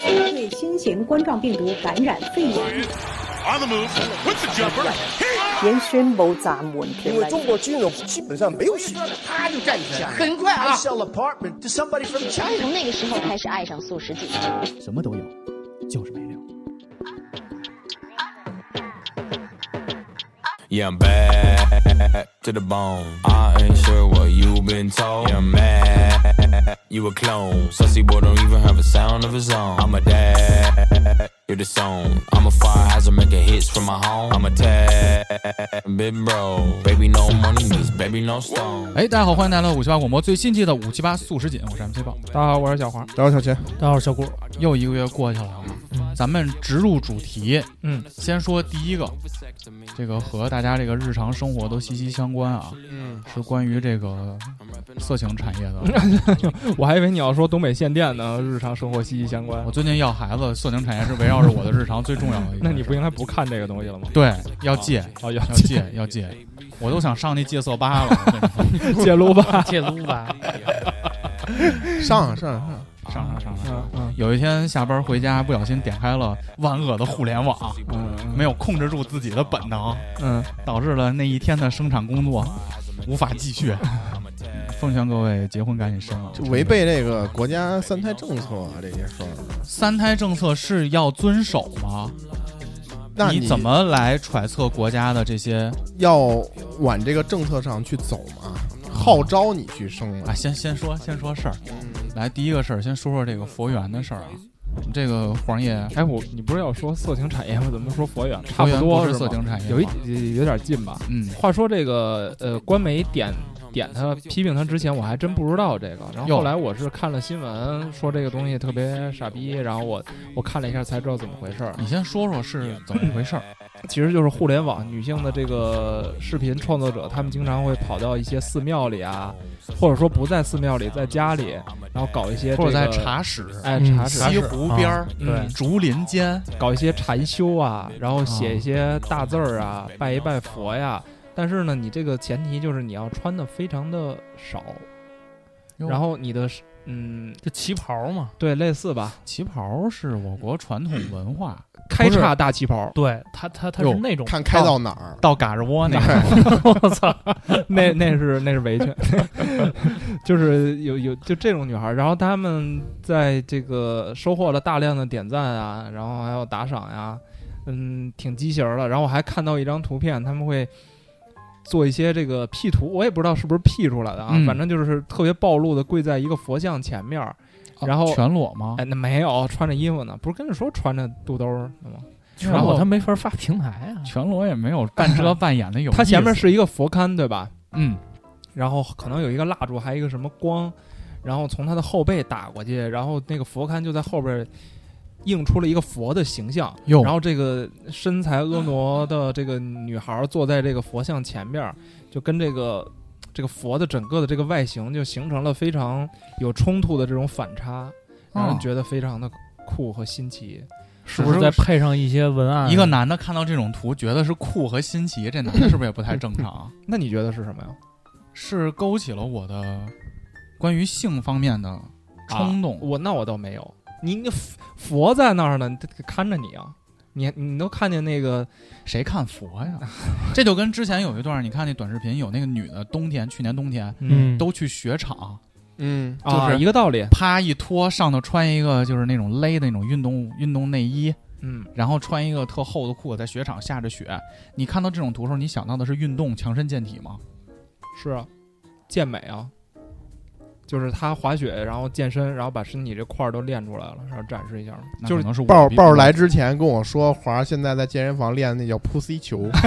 对新型冠状病毒感染肺炎，原宣布暂缓因为。中国金融基本上没有戏，啪就站起来，很快啊。I sell apartment to somebody from China。从那个时候开始爱上素食锦。什么都有，就是没料。Yeah, I'm bad to the bone. I ain't sure what you've been told. Yeah, I'm mad. You a clone. Sussy boy don't even have a sound of his own. I'm a dad. You're the song. I'm a fire hazard making hits from my home. I'm a tad big bro. Baby, no money needs baby, no stone. 哎，大家好，欢迎来到五七八广播最新期的五七八素食锦，我是 MC 宝。大家好，我是小黄。大家好，小钱，大家好，小郭。又一个月过去了啊，咱们直入主题。嗯，先说第一个，这个和大家这个日常生活都息息相关啊，嗯，是关于这个色情产业的。我还以为你要说东北限电呢，日常生活息息相关我。最近要孩子，色情产业是围绕着我的日常最重要的一。那你不应该不看这个东西了吗？对要戒，哦，要要戒，要戒，我都想上那戒色吧了。戒撸吧，戒撸吧，上上上，上上上上。有一天下班回家，不小心点开了万恶的互联网，嗯没有控制住自己的本能，嗯，导致了那一天的生产工作无法继续。奉劝各位结婚赶紧生啊！就违背这个国家三胎政策啊，这些事儿。三胎政策是要遵守吗？那你怎么来揣测国家的这些要往这个政策上去走嘛？号召你去生啊？先先说先说事儿，来第一个事儿，先说说这个佛缘的事儿啊。这个黄爷，哎，我你不是要说色情产业吗？怎么说佛缘？差不是多是色情产业有一有点近吧。嗯，话说这个呃，官媒点点他批评他之前，我还真不知道这个。然后后来我是看了新闻，说这个东西特别傻逼，然后我我看了一下才知道怎么回事儿。你先说说是怎么回事儿？其实就是互联网女性的这个视频创作者，他们经常会跑到一些寺庙里啊，或者说不在寺庙里，在家里，然后搞一些、这个、或者在茶室、茶室、西湖边儿、嗯对竹林间，搞一些禅修啊，然后写一些大字儿啊，拜一拜佛呀。但是呢，你这个前提就是你要穿的非常的少，然后你的嗯，就旗袍嘛。对，类似吧，旗袍是我国传统文化，开叉大旗袍，对他，他他哟是那种看开到哪儿？到嘎吱窝那个，我操，那那是那是围裙，就是有有就这种女孩儿，然后她们在这个收获了大量的点赞啊，然后还有打赏呀，嗯，挺畸形儿的。然后我还看到一张图片，他们会做一些这个 P 图，我也不知道是不是 P 出来的啊，嗯反正就是特别暴露的跪在一个佛像前面儿，然后全裸吗？哎，那没有穿着衣服呢，不是跟你说穿着肚兜儿呢吗？然然后后他没法发平台啊。全裸也没有半遮半掩的有意思。它前面是一个佛龛，对吧？嗯，然后可能有一个蜡烛，还有一个什么光，然后从他的后背打过去，然后那个佛龛就在后边映出了一个佛的形象，然后这个身材婀娜的这个女孩坐在这个佛像前面儿，就跟这个这个佛的整个的这个外形就形成了非常有冲突的这种反差，让人哦觉得非常的酷和新奇。是不是再配上一些文案？一个男的看到这种图，觉得是酷和新奇，这男的 是不是也不太正常啊？那你觉得是什么呀？是勾起了我的关于性方面的冲动。我那我倒没有，你你佛佛在那儿呢，他看着你啊，你你都看见那个谁看佛呀？这就跟之前有一段，你看那短视频，有那个女的，冬天去年冬天嗯，都去雪场，嗯，啊就是一个道理，啪一脱，上头穿一个就是那种勒的那种运动运动内衣，嗯，然后穿一个特厚的裤子，在雪场下着雪。你看到这种图时候，你想到的是运动强身健体吗？是啊，健美啊，就是他滑雪，然后健身，然后把身体这块儿都练出来了，然后展示一下，就是豹豹来之前跟我说，华儿现在在健身房练的那叫 pussy 球。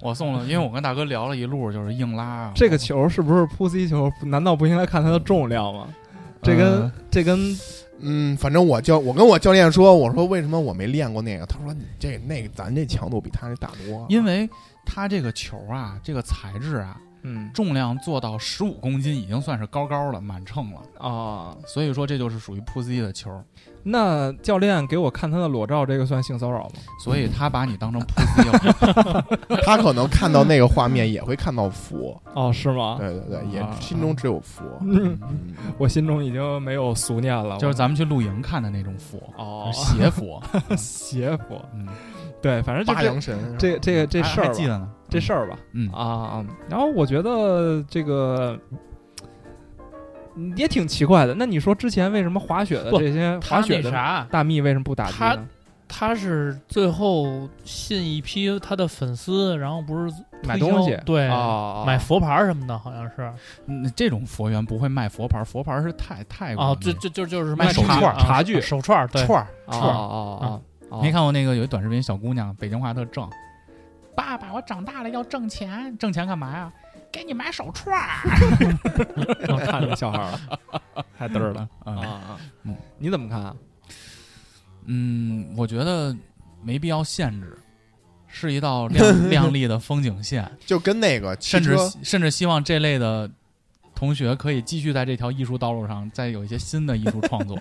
我送了，因为我跟大哥聊了一路，就是硬拉啊。这个球是不是 pussy 球？难道不应该看它的重量吗？这跟、呃这跟嗯，反正我教我跟我教练说，我说为什么我没练过那个？他说你这那个咱这强度比他那大多。因为他这个球啊，这个材质啊，嗯重量做到十五公斤已经算是高高了，满秤了。啊，所以说这就是属于 pussy 的球，那教练给我看他的裸照，这个算性骚扰吗？所以他把你当成 pussy 了。他可能看到那个画面也会看到佛，哦，是吗？对对对，也啊心中只有佛。我心中已经没有俗念了，就是咱们去露营看的那种佛，哦邪佛。邪佛，嗯，对，反正就这八阳神，这这个这事儿记得呢。这事儿吧，嗯啊，然后我觉得这个。嗯也挺奇怪的。那你说之前为什么滑雪的这些滑雪的，大蜜为什么不打击他呢？他是最后信一批他的粉丝，然后不是买东西对，啊，买佛牌什么的，好像是嗯，这种佛缘不会卖佛牌，佛牌是太泰国哦，那这这就就是卖手串茶具手串儿，对，串儿啊串儿。啊啊啊！没看过那个有一短视频，小姑娘北京话特正，爸爸，我长大了要挣钱，挣钱干嘛呀？给你买手串儿。我看着小孩儿了，太嘚儿了啊啊啊！嗯你怎么看啊？嗯，我觉得没必要限制，是一道亮亮丽的风景线，就跟那个甚至甚至希望这类的同学可以继续在这条艺术道路上再有一些新的艺术创作。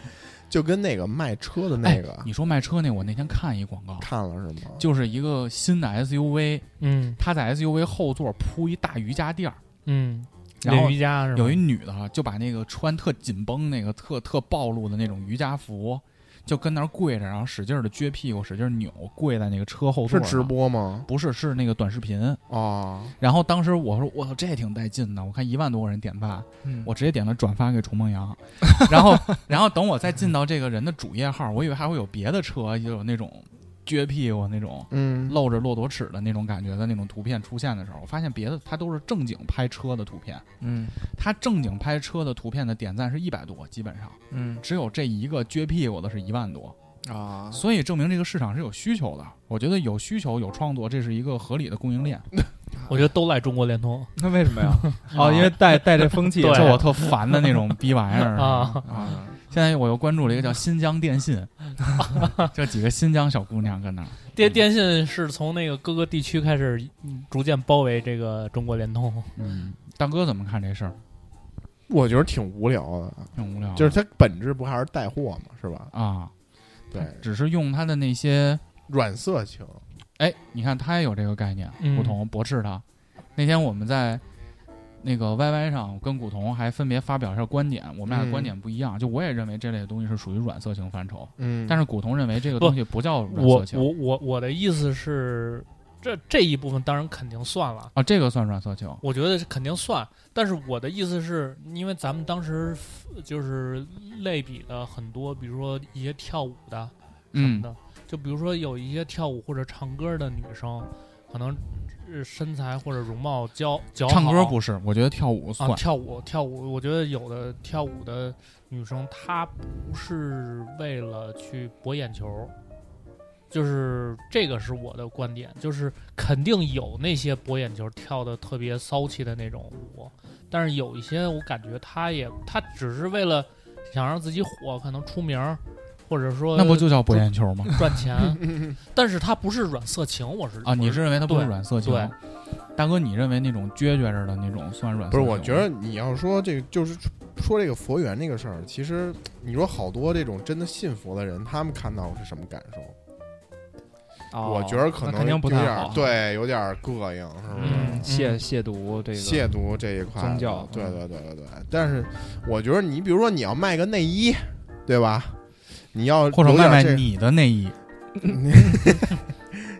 就跟那个卖车的那个哎你说卖车那，我那天看一广告，看了是吗？就是一个新的 SUV，嗯他在 SUV 后座铺一大瑜伽垫儿，嗯，然后练瑜伽是吧？有一女的就把那个穿特紧绷、那个特特暴露的那种瑜伽服，就跟那儿跪着，然后使劲的撅屁股，使劲扭，跪在那个车后座。是直？播吗？不是，是那个短视频。哦，然后当时我说：“我操，这也挺带劲的！”我看一万多个人点赞，嗯我直接点了转发给崇梦阳。然后，然后等我再进到这个人的主页号，我以为还会有别的车，也有那种撅屁股那种。嗯，露着骆驼齿的那种感觉的那种图片出现的时候，我发现别的它都是正经拍车的图片，嗯。它正经拍车的图片的点赞是一百多，基本上。嗯。只有这一个撅屁股的是一万多，啊，所以证明这个市场是有需求的。我觉得有需求有创作，这是一个合理的供应链。我觉得都赖中国联通。那为什么呀？哦，因为带带这风气，对这我特烦的那种逼玩意儿。啊。啊，现在我又关注了一个叫新疆电信，这几个新疆小姑娘跟那儿，电电信是从那个各个地区开始嗯逐渐包围这个中国联通。嗯，大哥怎么看这事儿？我觉得挺无聊的，挺无聊的，就是它本质不还是带货嘛，是吧？啊，对，只是用它的那些软色情，哎，你看他也有这个概念，嗯古潼驳斥他。那天我们在那个 YY 上跟古潼还分别发表一下观点，我们俩的嗯观点不一样。就我也认为这类的东西是属于软色情范畴，嗯，但是古潼认为这个东西不叫软色情我我我的意思是，这这一部分当然肯定算了，啊，这个算软色情。我觉得是肯定算。但是我的意思是，因为咱们当时就是类比的很多，比如说一些跳舞的什么嗯的，就比如说有一些跳舞或者唱歌的女生，可能呃身材或者容貌较较唱歌不是，我觉得跳舞算。啊，跳舞跳舞，我觉得有的跳舞的女生，她不是为了去博眼球，就是这个是我的观点，就是肯定有那些博眼球跳的特别骚气的那种舞，但是有一些我感觉她也她只是为了想让自己火，可能出名儿，或者说那不就叫博眼球吗？赚钱，但是他不是软色情，我是啊，你是认为它不是软色情？对大哥，你认为那种撅撅着的那种算软色不是？我觉得你要说这个，就是说这个佛缘这个事儿，其实你说好多这种真的信佛的人，他们看到是什么感受？哦我觉得可能肯定不有点太好，，对，有点膈应，是不是？嗯亵亵渎这个亵渎这一块宗教对嗯对对对对。但是我觉得你比如说你要卖个内衣，对吧？你要或者卖卖你的内衣，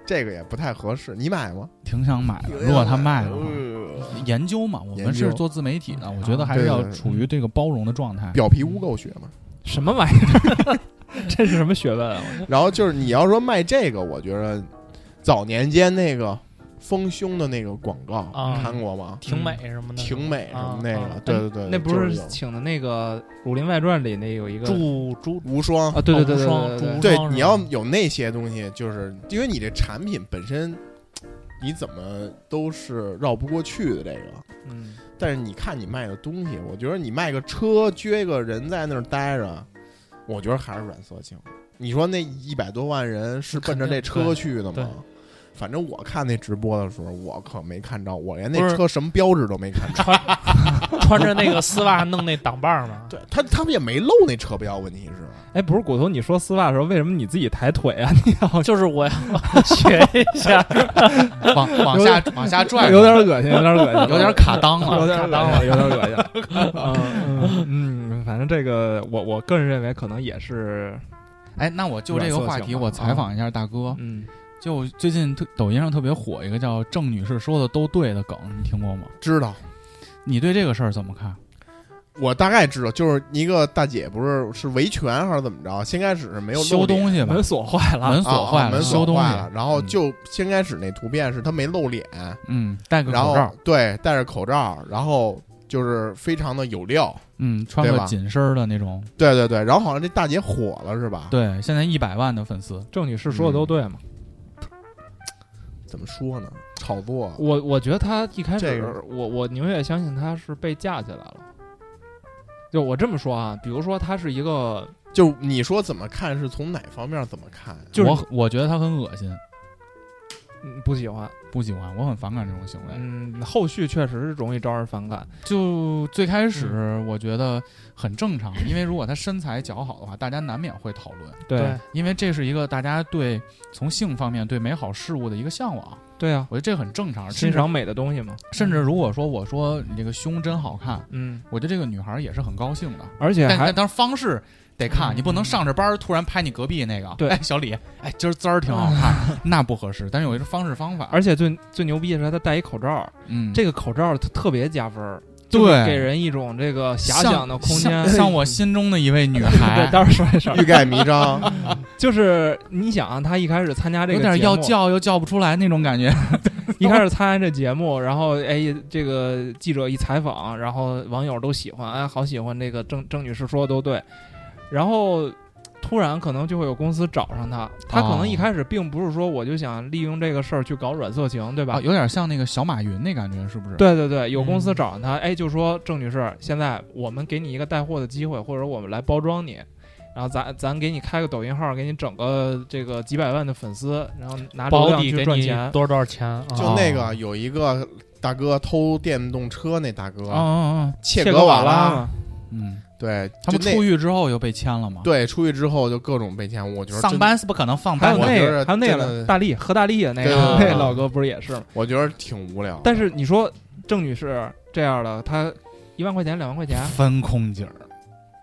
这个也不太合适，你买吗？挺想买的。如果他卖的话，呃研究嘛，我们是做自媒体的，我觉得还是要处于这个包容的状态。表皮污垢学嘛。什么玩意儿？这是什么学问啊？然后就是你要说卖这个，我觉得早年间那个丰胸的那个广告啊看过吗？挺美什么的，挺美什么那啊个，对对对，那不是请的那个《武林外传》里那有一个朱朱无双。啊，对对对对无双对你要有那些东西，就是因为你这产品本身，你怎么都是绕不过去的这个。嗯，但是你看你卖的东西，我觉得你卖个车，撅个人在那儿待着，我觉得还是软色情。你说那一百多万人是奔着这车去的吗？反正我看那直播的时候，我可没看着，我连那车什么标志都没看着。穿着那个丝袜弄那挡把儿嘛。对他，他们也没露那车标，问题是，哎，不是骨头，你说丝袜的时候，为什么你自己抬腿啊？你要就是 我要学一下，往往下往下拽，有点恶心，有点恶心，有点卡裆了，有点卡裆了，有点恶心。嗯嗯嗯，反正这个我我个人认为可能也是，哎，那我就这个话题，我采访一下大哥。嗯，就最近特抖音上特别火一个叫“郑女士说的都对”的梗，你听过吗？知道。你对这个事儿怎么看？我大概知道，就是一个大姐不是是维权还是怎么着？先开始是没有修东西吧，门锁坏了，门锁坏了，门修东西了，然后就先开始那图片是她没露脸，嗯，戴个口罩，对，戴着口罩，然后就是非常的有料，嗯，穿个紧身的那种，对对对，然后好像这大姐火了是吧？对，现在一百万的粉丝，郑女士说的都对嘛？怎么说呢？炒作，我我觉得他一开始，这个、我我宁愿相信他是被架起来了。就我这么说啊，比如说他是一个，就你说怎么看是从哪方面怎么看？就是我我觉得他很恶心，嗯，不喜欢，不喜欢，我很反感这种行为。嗯，后续确实是容易招人反感。就最开始我觉得很正常，因为如果她身材姣好的话，大家难免会讨论。对，因为这是一个大家对从性方面对美好事物的一个向往。对啊，我觉得这很正常，欣赏美的东西嘛。甚至如果说我说你这个胸真好看，嗯，我觉得这个女孩也是很高兴的。而且还当然方式得看，你不能上着班突然拍你隔壁那个，对，哎，小李，哎，今儿滋儿挺好看，那不合适。但是有一个方式方法，而且最最牛逼的是他戴一口罩，嗯，这个口罩特别加分。对，给人一种这个遐想的空间，像我心中的一位女 孩。对，待会儿说一声，欲盖弥彰。就是你想，他一开始参加这个，有点要叫又叫不出来那种感觉。一开始参加这节目，然后哎，这个记者一采访，然后网友都喜欢，哎，好喜欢这个郑郑女士说的都对，然后。突然可能就会有公司找上他，他可能一开始并不是说我就想利用这个事儿去搞软色情，对吧？有点像那个小马云那感觉，是不是？对对对，有公司找上他，哎，就说郑女士，现在我们给你一个带货的机会，或者我们来包装你，然后咱咱给你开个抖音号，给你整个这个几百万的粉丝，然后拿流量去赚钱，多少多少钱？就那个有一个大哥偷电动车，那大哥，嗯嗯嗯，切格瓦拉，嗯。对他们出狱之后又被签了吗？对，出狱之后就各种被签。我觉得上班是不可能放班。还有那个，还有那个大力何大力那个那老哥不是也是吗？我觉得挺无聊。但是你说郑女士这样的，她一万块钱、两万块钱分空姐儿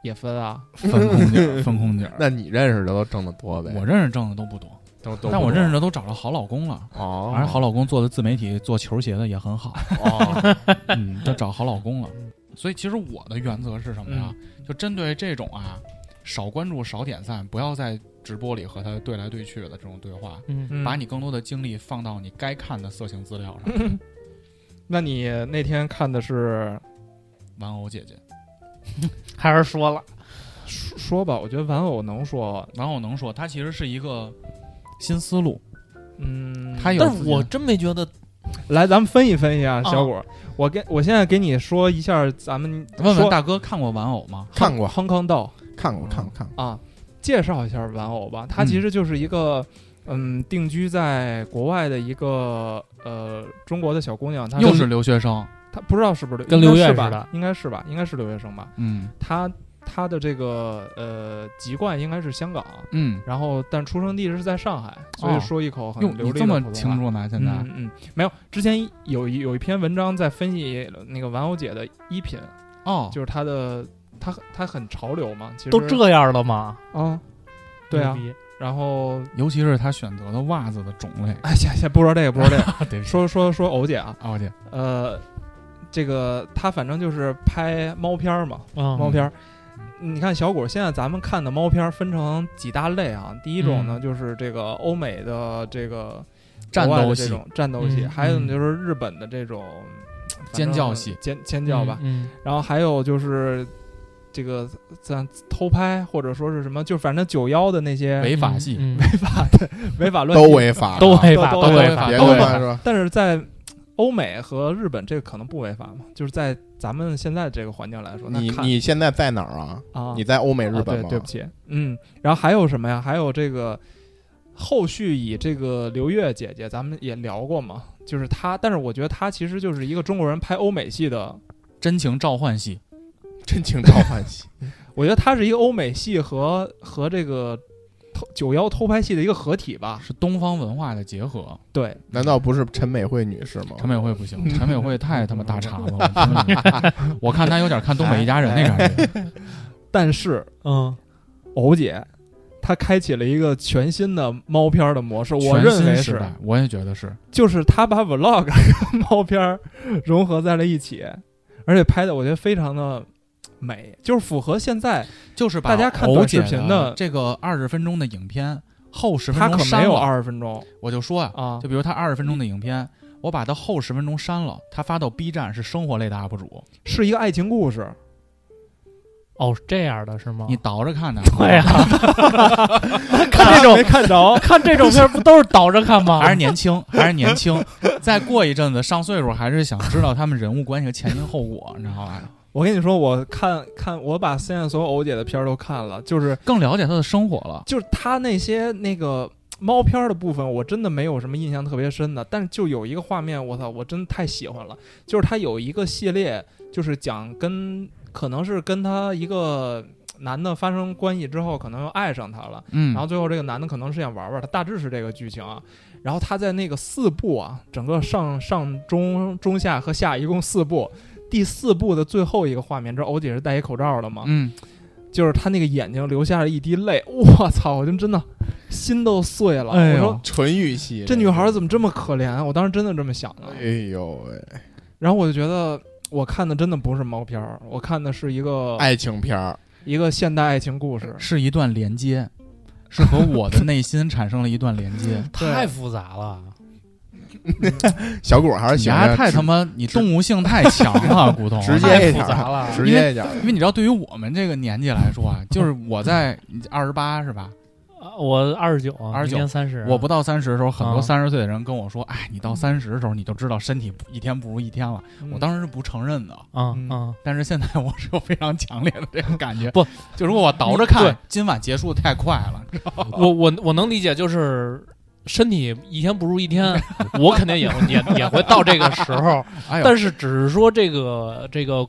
也分啊，分空姐分空姐儿。那你认识的都挣得多呗？我认识挣的都不多，都都。但我认识的都找了好老公了哦，而且好老公做的自媒体做球鞋的也很好哦，嗯，都找好老公了。所以其实我的原则是什么呀？就针对这种啊，少关注、少点赞，不要在直播里和他对来对去的这种对话，嗯，把你更多的精力放到你该看的色情资料上。那你那天看的是玩偶姐姐，还是说了说说吧？我觉得玩偶能说，玩偶能说，它其实是一个新思路。嗯，它有，但是我真没觉得。来，咱们分析分析啊，小果，我跟我现在给你说一下，咱们问问大哥看过玩偶吗？看过，康康道看过，看过，看过。啊。介绍一下玩偶吧，它其实就是一个嗯，定居在国外的一个呃中国的小姑娘，她又是留学生，她不知道是不是跟刘月似的，应该是吧，应该是留学生吧。嗯，她她的这个呃籍贯应该是香港，嗯，然后但出生地是在上海，所以说一口很流利的这么清楚呢？现在嗯嗯，没有，之前有一有一篇文章在分析那个玩偶姐的衣品哦，就是她的。他他很潮流嘛，其实都这样了吗？啊，对啊。然后，尤其是他选择的袜子的种类。哎，先先不说这个，不说这个，说说说偶姐啊，偶姐。呃，这个他反正就是拍猫片嘛，猫片。你看小果，现在咱们看的猫片分成几大类啊？第一种呢，就是这个欧美的这个战斗这种战斗戏，还有就是日本的这种尖叫戏，尖尖叫吧。嗯。然后还有就是。这个咱偷拍或者说是什么，就反正九幺的那些违法戏、违法的、违法乱都违法，都违法，都违法，都违法是？但是在欧美和日本，这个可能不违法嘛？就是在咱们现在这个环境来说，你你现在在哪儿啊？啊，你在欧美日本吗？对不起，嗯。然后还有什么呀？还有这个后续以这个刘月姐姐，咱们也聊过嘛，就是她，但是我觉得她其实就是一个中国人拍欧美戏的，真情召唤戏，真情召唤戏，我觉得她是一个欧美戏和和这个偷九幺偷拍戏的一个合体吧。是东方文化的结合。对，难道不是陈美惠女士吗？陈美惠不行，陈美惠太他妈大碴子了，我 我看她有点看东北一家人那感觉。但是嗯，欧姐她开启了一个全新的猫片儿的模式，我全认为是，我也觉得是。就是她把 vlog 跟 猫片儿融合在了一起，而且拍的我觉得非常的美，就是符合现在就是把大家看欧短视频的这个二十分钟的影片后十分她可没有钟删了，二十分钟我就说啊，啊就，比如他二十分钟的影片，我把他后十分钟删了，他发到 B 站是生活类的 UP 主，是一个爱情故事。哦，是这样的是吗？你倒着看的。对呀、看这种没看着，看这种片不都是倒着看吗？还是年轻，还是年轻。再过一阵子上岁数，还是想知道他们人物关系的前因后果，你知道吧？我跟你说，我看看，我把现在所有欧姐的片儿都看了，就是更了解她的生活了。就是她那些那个猫片儿的部分，我真的没有什么印象特别深的，但是就有一个画面，我操，我真的太喜欢了，就是她有一个系列，就是讲跟可能是跟她一个男的发生关系之后，可能又爱上她了，嗯，然后最后这个男的可能是想玩玩她，大致是这个剧情啊。然后他在那个四部啊，整个上上中中下和下一共四部，第四部的最后一个画面，这欧姐是戴一口罩的嘛？嗯，就是她那个眼睛流下了一滴泪，我操！我就真的心都碎了。哎我说纯欲系，这女孩怎么这么可怜啊？我当时真的这么想的。哎呦喂，然后我就觉得我看的真的不是毛片儿，我看的是一个爱情片儿，一个现代爱情故事。是一段连接，是和我的内心产生了一段连接。太复杂了。小果还是喜你还欢太他妈，你动物性太强了，古董。直接太一点儿，复杂了。直接一点儿。因为你知道，对于我们这个年纪来说啊，就是我在二十八是吧？啊我二十九二十九年三十。我不到三十的时候，很多啊三十岁的人跟我说：“哎，你到三十的时候，你就知道身体一天不如一天了。”我当时是不承认的，嗯啊啊，但是现在我是有非常强烈的这个感觉。不，就如果我倒着看，今晚结束的太快了。我我我能理解，就是身体一天不如一天，我肯定也会也也会到这个时候，哎，但是只是说这个这个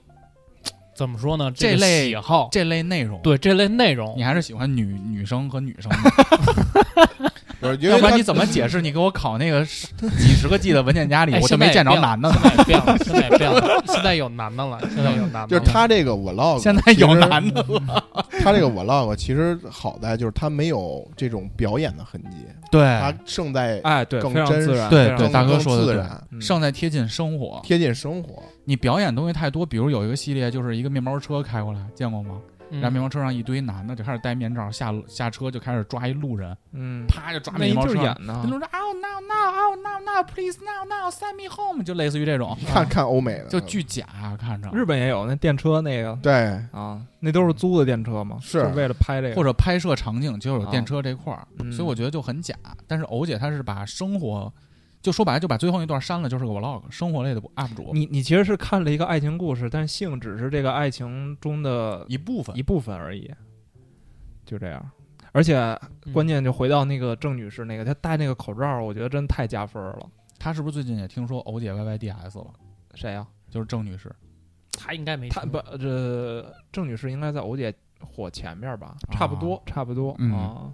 怎么说呢？个这类喜好，这类内容，对这类内容。你，还是喜欢女女生和女生 要不然你怎么解释？你给我考那个十几十个 G 的文件夹里，哎我就没见着男的呢。现在变了，现在变了，现在有男的了，现在有男的了，就是他这个 vlog，现在有男的了，他这个 vlog 其实好在就是他没有这种表演的痕迹，对他胜在哎，对，更非常真实自然，非常对对，大哥说的对，自然，嗯胜在贴近生活。贴近生活。你表演东西太多，比如有一个系列，就是一个面包车开过来，见过吗？嗯然后面包车上一堆男的就开始戴面罩，下下车就开始抓一路人，嗯，啪就抓那一面包车。就是演的那，路人 oh no no oh no no please no no send me home，就类似于这种，看看欧美的，就巨假，看着。日本也有那电车那个对，啊，那都是租的电车嘛，是为了拍这个，或者拍摄场景就有电车这块儿，嗯所以我觉得就很假。但是欧姐她是把生活，就说白了就把最后一段删了，就是个 vlog，生活类的 UP 主你你其实是看了一个爱情故事，但性只是这个爱情中的一部分一。部分而已，就这样。而且嗯关键就回到那个郑女士那个，她戴那个口罩，我觉得真太加分了。她是不是最近也听说欧姐 YYDS 了？谁呀、就是郑女士，她应该没听她不，这郑女士应该在欧姐火前面吧？差不多，差不多嗯啊。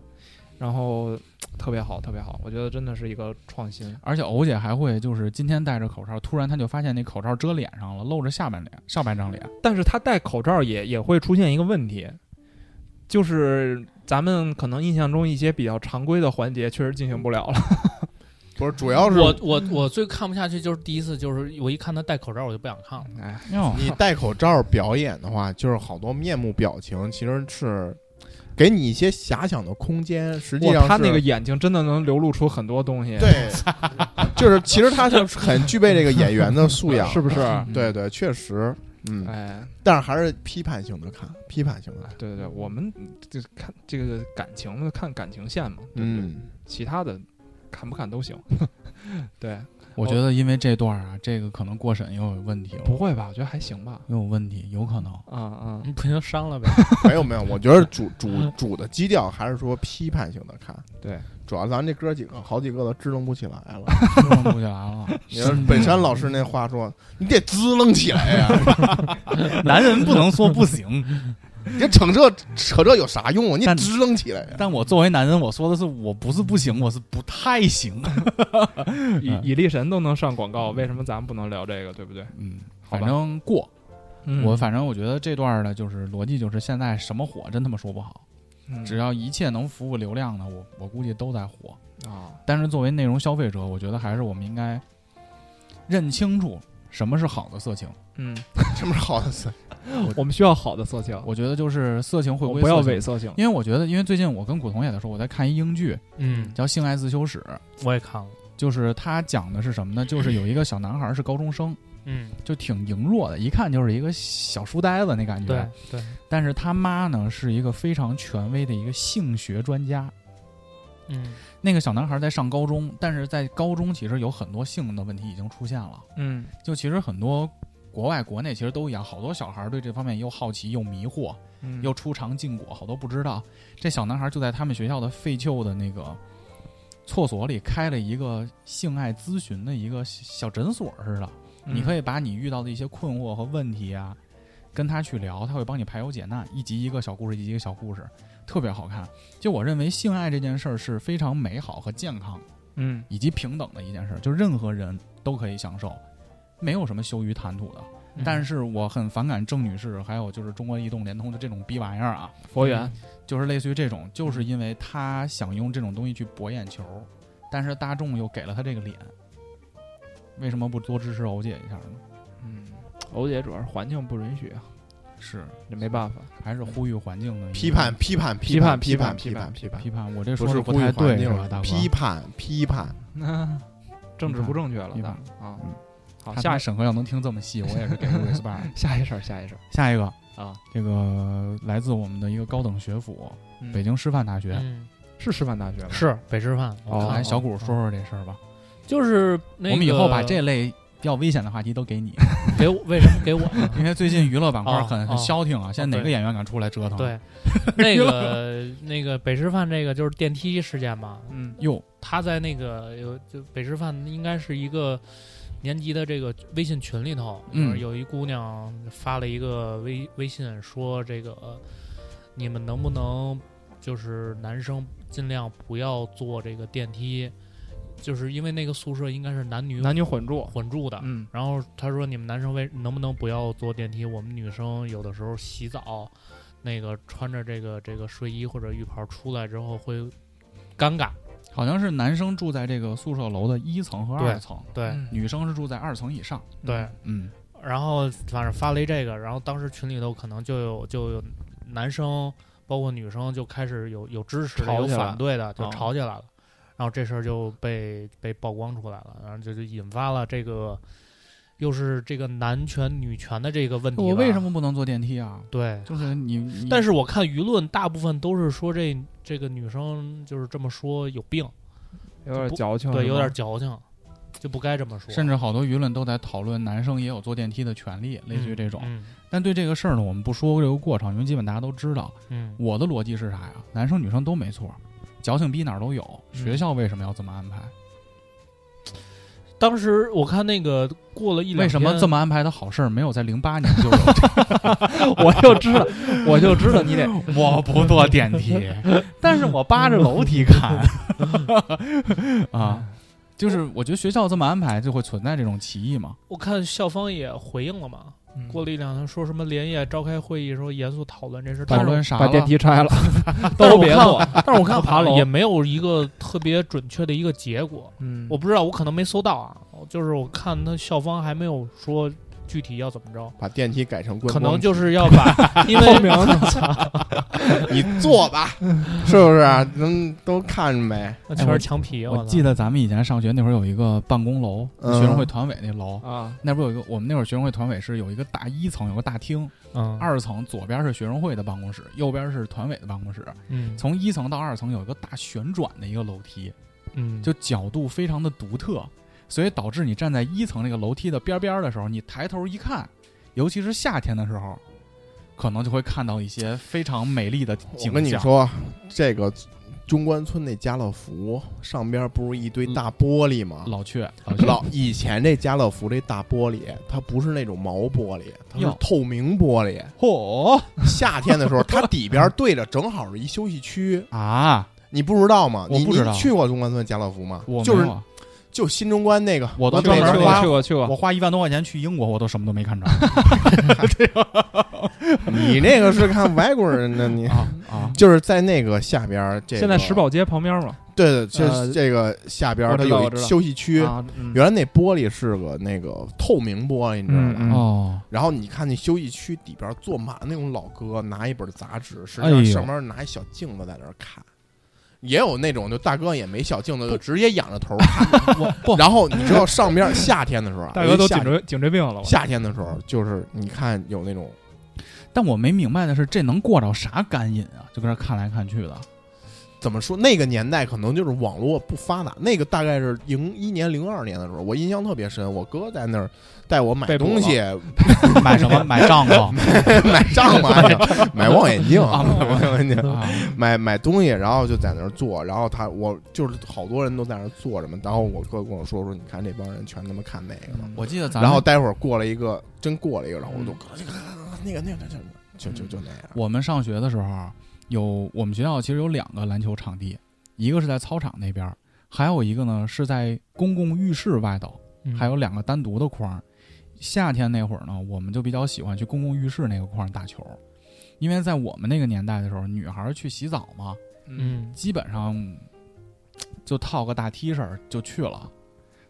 然后特别好，特别好，我觉得真的是一个创新。而且欧姐还会就是今天戴着口罩，突然她就发现那口罩遮脸上了，露着下半脸上半张脸。但是她戴口罩也也会出现一个问题，就是咱们可能印象中一些比较常规的环节确实进行不了了。不是主要是我我我最看不下去就是第一次，就是我一看她戴口罩，我就不想看了。哎，哟，你戴口罩表演的话，就是好多面目表情其实是给你一些遐想的空间，实际上他那个眼睛真的能流露出很多东西，对，就是其实他是很具备这个演员的素养，是不是？对对，确实，嗯，哎，但是还是批判性的看，批判性的看，对对对，我们就看这个感情的，看感情线嘛，对不对？嗯，其他的看不看都行。对，我觉得因为这段啊，这个可能过审又有问题了，不会吧？我觉得还行吧。又有问题，有可能。啊啊，不行删了呗。没有没有，我觉得主主 主的基调还是说批判性的看，对，主要咱这哥几个好几个都支棱不起来了。支棱不起来了。你说本山老师那话说，你得支棱起来呀，男人不能说不行，你扯这扯这有啥用啊？你但支棱起来呀。但我作为男人，我说的是我不是不行，我是不太行。以以力神都能上广告，为什么咱们不能聊这个？对不对？嗯，反正过。嗯我反正我觉得这段呢，就是逻辑就是现在什么火真他妈说不好，嗯只要一切能服务流量的，我我估计都在火。啊，但是作为内容消费者，我觉得还是我们应该认清楚什么是好的色情。嗯，这么好的色，我们需要好的色情，我觉得就是色情会我不要归色情伪色情。因为我觉得，因为最近我跟古潼也在说，我在看一英剧嗯，叫《性爱自修室》，我也看了。就是他讲的是什么呢？就是有一个小男孩是高中生，嗯，就挺羸弱的，一看就是一个小书呆子那感觉。对对，但是他妈呢是一个非常权威的一个性学专家。嗯那个小男孩在上高中，但是在高中其实有很多性的问题已经出现了。嗯就其实很多国外、国内其实都一样，好多小孩对这方面又好奇又迷惑，嗯又出尝禁果，好多不知道。这小男孩就在他们学校的废旧的那个厕所里开了一个性爱咨询的一个小诊所似的。你可以以把你遇到的一些困惑和问题啊，跟他去聊，他会帮你排忧解难，一集一个小故事，一集一个小故事，特别好看。就我认为性爱这件事儿是非常美好和健康嗯以及平等的一件事儿，就任何人都可以享受，没有什么羞于谈吐的。嗯但是我很反感郑女士，还有就是中国移动、联通的这种逼玩意儿啊，佛缘，就是类似于这种，就是因为他想用这种东西去博眼球，但是大众又给了他这个脸，为什么不多支持欧姐一下呢？嗯，欧姐主要是环境不允许啊，是，这没办法。还是呼吁环境的批判批判批判批判批判判，批判批判，我这说的不呼吁环太对是吧，大哥？批判批判。那 政治不正确了批的判啊嗯。下一审核要能听这么细，我也是给 个 respect。下一事儿，下一事儿下一个啊，这个来自我们的一个高等学府嗯北京师范大学，嗯，是师范大学吗？是北师范。来小谷说说这事儿吧。就是我们以后把这类比较危险的话题都给你，给我，为什么给我呢？因为最近娱乐板块哦很哦很消停啊，现在哪个演员敢出来折腾？，对，那个那个北师范这个就是电梯事件嘛，嗯哟，他在那个有就北师范应该是一个年级的这个微信群里头，嗯有一姑娘发了一个微微信说这个呃你们能不能就是男生尽量不要坐这个电梯，就是因为那个宿舍应该是男女男女混住。混住的，嗯然后他说：“你们男生为能不能不要坐电梯？我们女生有的时候洗澡，那个穿着这个这个睡衣或者浴袍出来之后会尴尬。好像是男生住在这个宿舍楼的一层和二层，对、嗯女生是住在二层以上。对，嗯，然后反正发了一这个，然后当时群里头可能就有就有男生包括女生就开始有有支持的，有反对的，就啊吵起来了。然后这事儿就被被曝光出来了，然后就就引发了这个又是这个男权女权的这个问题。我为什？么不能坐电梯啊？对，就是你，你但是我看舆论大部分都是说这这个女生就是这么说有病，有点矫情，对，有点矫情，就不该这么说。甚至好多舆论都在讨论男生也有坐电梯的权利，类似于这种。嗯但对这个事儿呢，我们不说这个过程，因为基本大家都知道。嗯，我的逻辑是啥呀？男生女生都没错，矫情逼哪儿都有。嗯学校为什么要这么安排？当时我看那个过了一两为什么这么安排的好事儿没有在零八年就有？我就知道，我就知道你得我不坐电梯，但是我扒着楼梯看啊。就是我觉得学校这么安排，就会存在这种歧义嘛。我看校方也回应了嘛，过了一两天说什么连夜召开会议，说严肃讨论这事。讨论啥把？电梯拆了，都别做。但是我看爬楼好像也没有一个特别准确的一个结果。嗯，我不知道，我可能没搜到啊。就是我看他校方还没有说具体要怎么着，把电梯改成观可能就是要把，因为透明的，你坐吧，是不是啊？能都看着没？那全是墙皮。我记得咱们以前上学那会儿有一个办公楼，嗯学生会团委那楼，啊，那不有一个我们那会儿学生会团委是有一个大一层有个大厅，嗯二层左边是学生会的办公室，右边是团委的办公室。嗯从一层到二层有一个大旋转的一个楼梯，嗯就角度非常的独特。所以导致你站在一层那个楼梯的边边儿的时候，你抬头一看，尤其是夏天的时候，可能就会看到一些非常美丽的景象。我跟你，说，这个中关村那家乐福上边不是一堆大玻璃吗？老 雀，老以前这家乐福这大玻璃，它不是那种毛玻璃，它是透明玻璃。嚯夏天的时候，它底边对着正好是一休息区，啊！你不知道吗？你我不知道你去过中关村家乐福吗？我就是就新中关那个，我都往专门花北边花去过去过，我花一万多块钱去英国，我都什么都没看着。你那个是看外国人的，你啊啊！就是在那个下边儿，这个现在石宝街旁边嘛，对对，这呃这个下边儿它有一休息区，啊，嗯。原来那玻璃是个那个透明玻璃，你知道吧？嗯哦，然后你看那休息区底边坐满那种老哥，拿一本杂志，实际上上面拿一小镜子在那儿看。也有那种就大哥也没小镜子，就直接仰着头 看。然后你知道上边夏天的时候啊，大哥都颈椎颈椎病了，夏天的时候，就是你看有那种但我没明白的是，这能过着啥干瘾啊？就搁那看来看去的。怎么说？那个年代可能就是网络不发达，那个大概是零一年、零二年的时候，我印象特别深。我哥在那儿带我买东西，买什么？买帐篷 买帐篷，买望远镜，啊买望远镜，啊？买买东西，然后就在那儿坐。然后他我就是好多人都在那儿坐着嘛。然后我哥跟我说说，你看这帮人全他妈看那个了。我记得咱然后待会儿过了一个，真过了一个，然后我就那个那个那个那个就就就那样。我们上学的时候，有我们学校其实有两个篮球场地，一个是在操场那边儿，还有一个呢是在公共浴室外头，嗯还有两个单独的框儿。夏天那会儿呢，我们就比较喜欢去公共浴室那个框打球，因为在我们那个年代的时候，女孩儿去洗澡嘛，嗯基本上就套个大 T 恤就去了，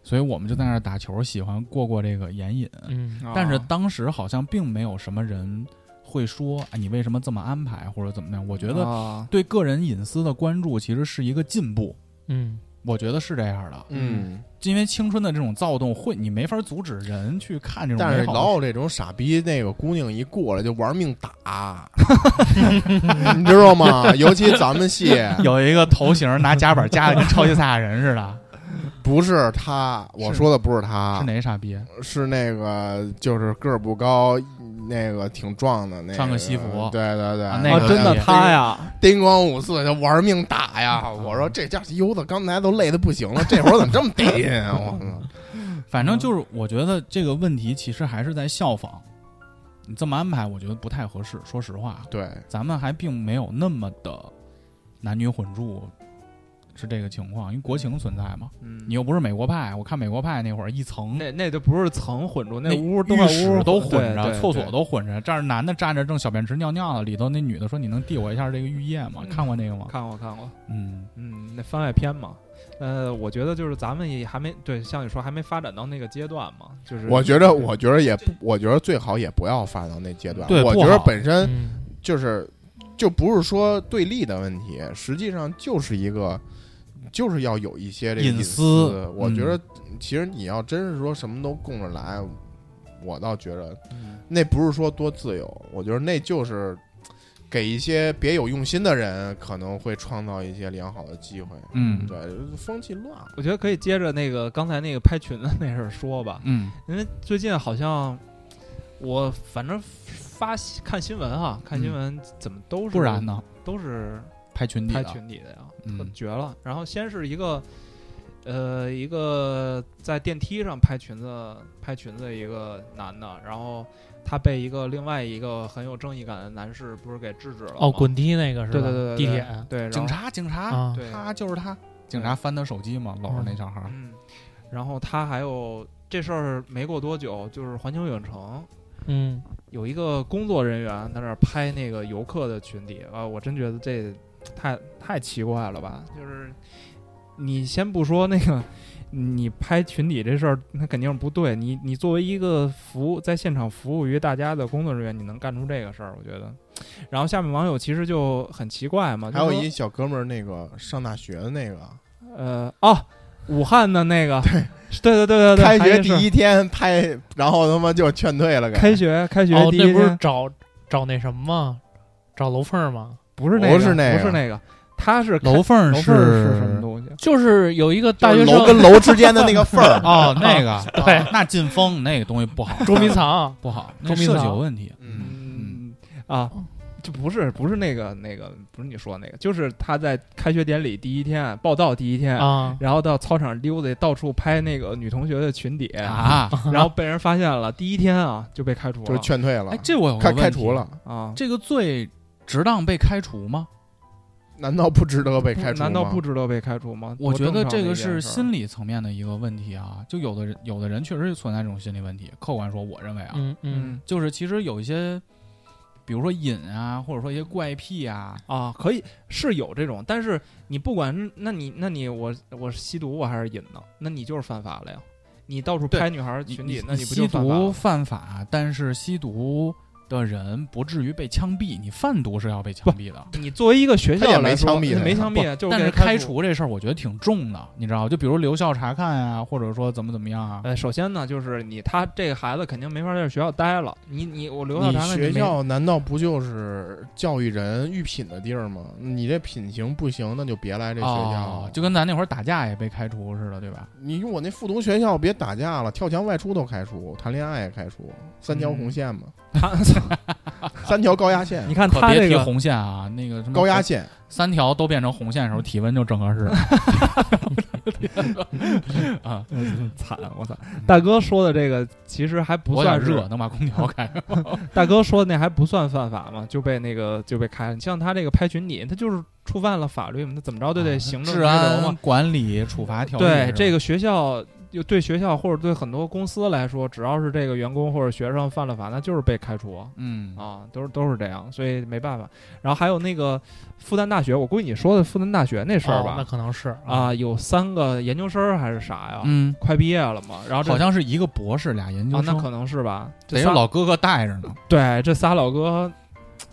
所以我们就在那儿打球，喜欢过过这个眼瘾。嗯但是当时好像并没有什么人会说，哎，你为什么这么安排或者怎么样？我觉得啊对个人隐私的关注其实是一个进步，嗯我觉得是这样的。嗯，因为青春的这种躁动会，你没法阻止人去看这种但是老有这种傻逼，那个姑娘一过来就玩命打，你知道吗？尤其咱们系 有一个头型拿夹板夹的跟超级赛亚人似的，不是他，我说的不是他是，哪傻逼？是那个就是个儿不高，那个挺壮的那个，穿个西服对对对，啊那真的他呀，叮咣五四就玩命打呀！我说这家伙悠子刚才都累的不行了，这会儿怎么这么得劲啊？我操！反正就是，我觉得这个问题其实还是在效仿。你这么安排，我觉得不太合适。说实话，对，咱们还并没有那么的男女混住，是这个情况，因为国情存在嘛。嗯你又不是美国派，我看美国派那会儿一层那那就不是层混住，那那屋都在浴室屋都混着，厕所都混着，这儿男的站着正小便池尿尿呢，里头那女的说：“你能递我一下这个浴液吗？”看过那个吗？看过看过，嗯，嗯，那番外篇嘛，呃，我觉得就是咱们也还没对，像你说还没发展到那个阶段嘛，就是我觉得，我觉得也不，我觉得最好也不要发展到那阶段。我觉得本身嗯就是就不是说对立的问题，实际上就是一个，就是要有一些这个隐私。私我觉得其实你要真是说什么都供着来，我倒觉得嗯那不是说多自由，我觉得那就是给一些别有用心的人可能会创造一些良好的机会。嗯对，风气乱了。我觉得可以接着那个刚才那个拍裙子那事儿说吧，嗯因为最近好像我反正发看新闻哈，看新闻怎么都是不然呢？都是拍群体拍的，裙底的呀，嗯特绝了。然后先是一个，呃，一个在电梯上拍裙子拍裙子的一个男的，然后他被一个另外一个很有正义感的男士不是给制止了哦，滚梯那个是吧？对对对地铁对，警察，警察，啊，他就是他。警察翻他手机嘛，搂着那小孩儿。嗯，然后他还有这事儿没过多久，就是环球影城嗯有一个工作人员在那儿拍那个游客的群体啊，我真觉得这太太奇怪了吧？就是你先不说那个，你拍群体这事儿，那肯定不对。你你作为一个服务在现场服务于大家的工作人员，你能干出这个事儿，我觉得。然后下面网友其实就很奇怪嘛，还有一小哥们儿，那个上大学的那个，呃哦，武汉的那个，对对对对对，开学第一天拍，然后他妈就劝退了，开学开学哦，第一那不是天，找找那什么吗？找楼缝儿吗？不是那个，不是那个不是那个，他是楼缝是楼是什么东西？就是有一个大就是学生楼跟楼之间的那个缝儿 哦，那个 对哦那进风那个东西不好，捉迷藏，不好，那设计捉迷藏有问题。嗯，嗯啊，就不是不是那个那个不是你说那个，就是他在开学典礼第一天报道第一天啊然后到操场溜达，到处拍那个女同学的裙底啊，然后被人发现了，第一天啊就被开除了，就是劝退了哎，，这我开开除了，啊，这个罪值当被开除吗？难道不值得被开除吗？难道不值得被开除吗？我觉得这个是心理层面的一个问题啊，就有的人有的人确实存在这种心理问题。客观说，我认为啊，嗯就是其实有一些，比如说瘾啊，或者说一些怪癖啊，啊，可以是有这种，但是你不管，那你那你我我是吸毒我还是瘾呢？那你就是犯法了呀！你到处拍女孩儿裙底，那你不吸就犯法毒？犯法，但是吸毒的人不至于被枪毙，你贩毒是要被枪毙的。你作为一个学他也没校来说，枪毙没枪毙，就是但是开除这事儿，我觉得挺重的，你知道？就比如留校察看啊，或者说怎么怎么样啊。呃，首先呢，就是你他这个孩子肯定没法在学校待了。你你我留校你察看，学校难道不就是教育人育品的地儿吗？你这品行不行，那就别来这学校。哦，就跟咱那会儿打架也被开除似的，对吧？你用我那复读学校别打架了，跳墙外出都开除，谈恋爱也开除，三条红线嘛，他，三条高压线你，看可别提他这个红线啊，那个什么高压线，三条都变成红线的时候，体温就正合适 啊。嗯惨，我操！大哥说的这个其实还不算热，能把空调开开。大哥说的那还不算犯法嘛，就被那个就被开了。你像他这个拍群体，他就是触犯了法律嘛，他怎么着都得行政拘留治安嘛。管理处罚条例对是吧这个学校，就对学校或者对很多公司来说，只要是这个员工或者学生犯了法，那就是被开除嗯啊，都是都是这样，所以没办法。然后还有那个复旦大学，我估计你说的复旦大学那事儿哦那，可能是啊，有三个研究生还是啥呀？嗯，快毕业了嘛，然后这好像是一个博士俩研究啊，生，那可能是吧。这得仨有老哥哥带着呢。对这仨老哥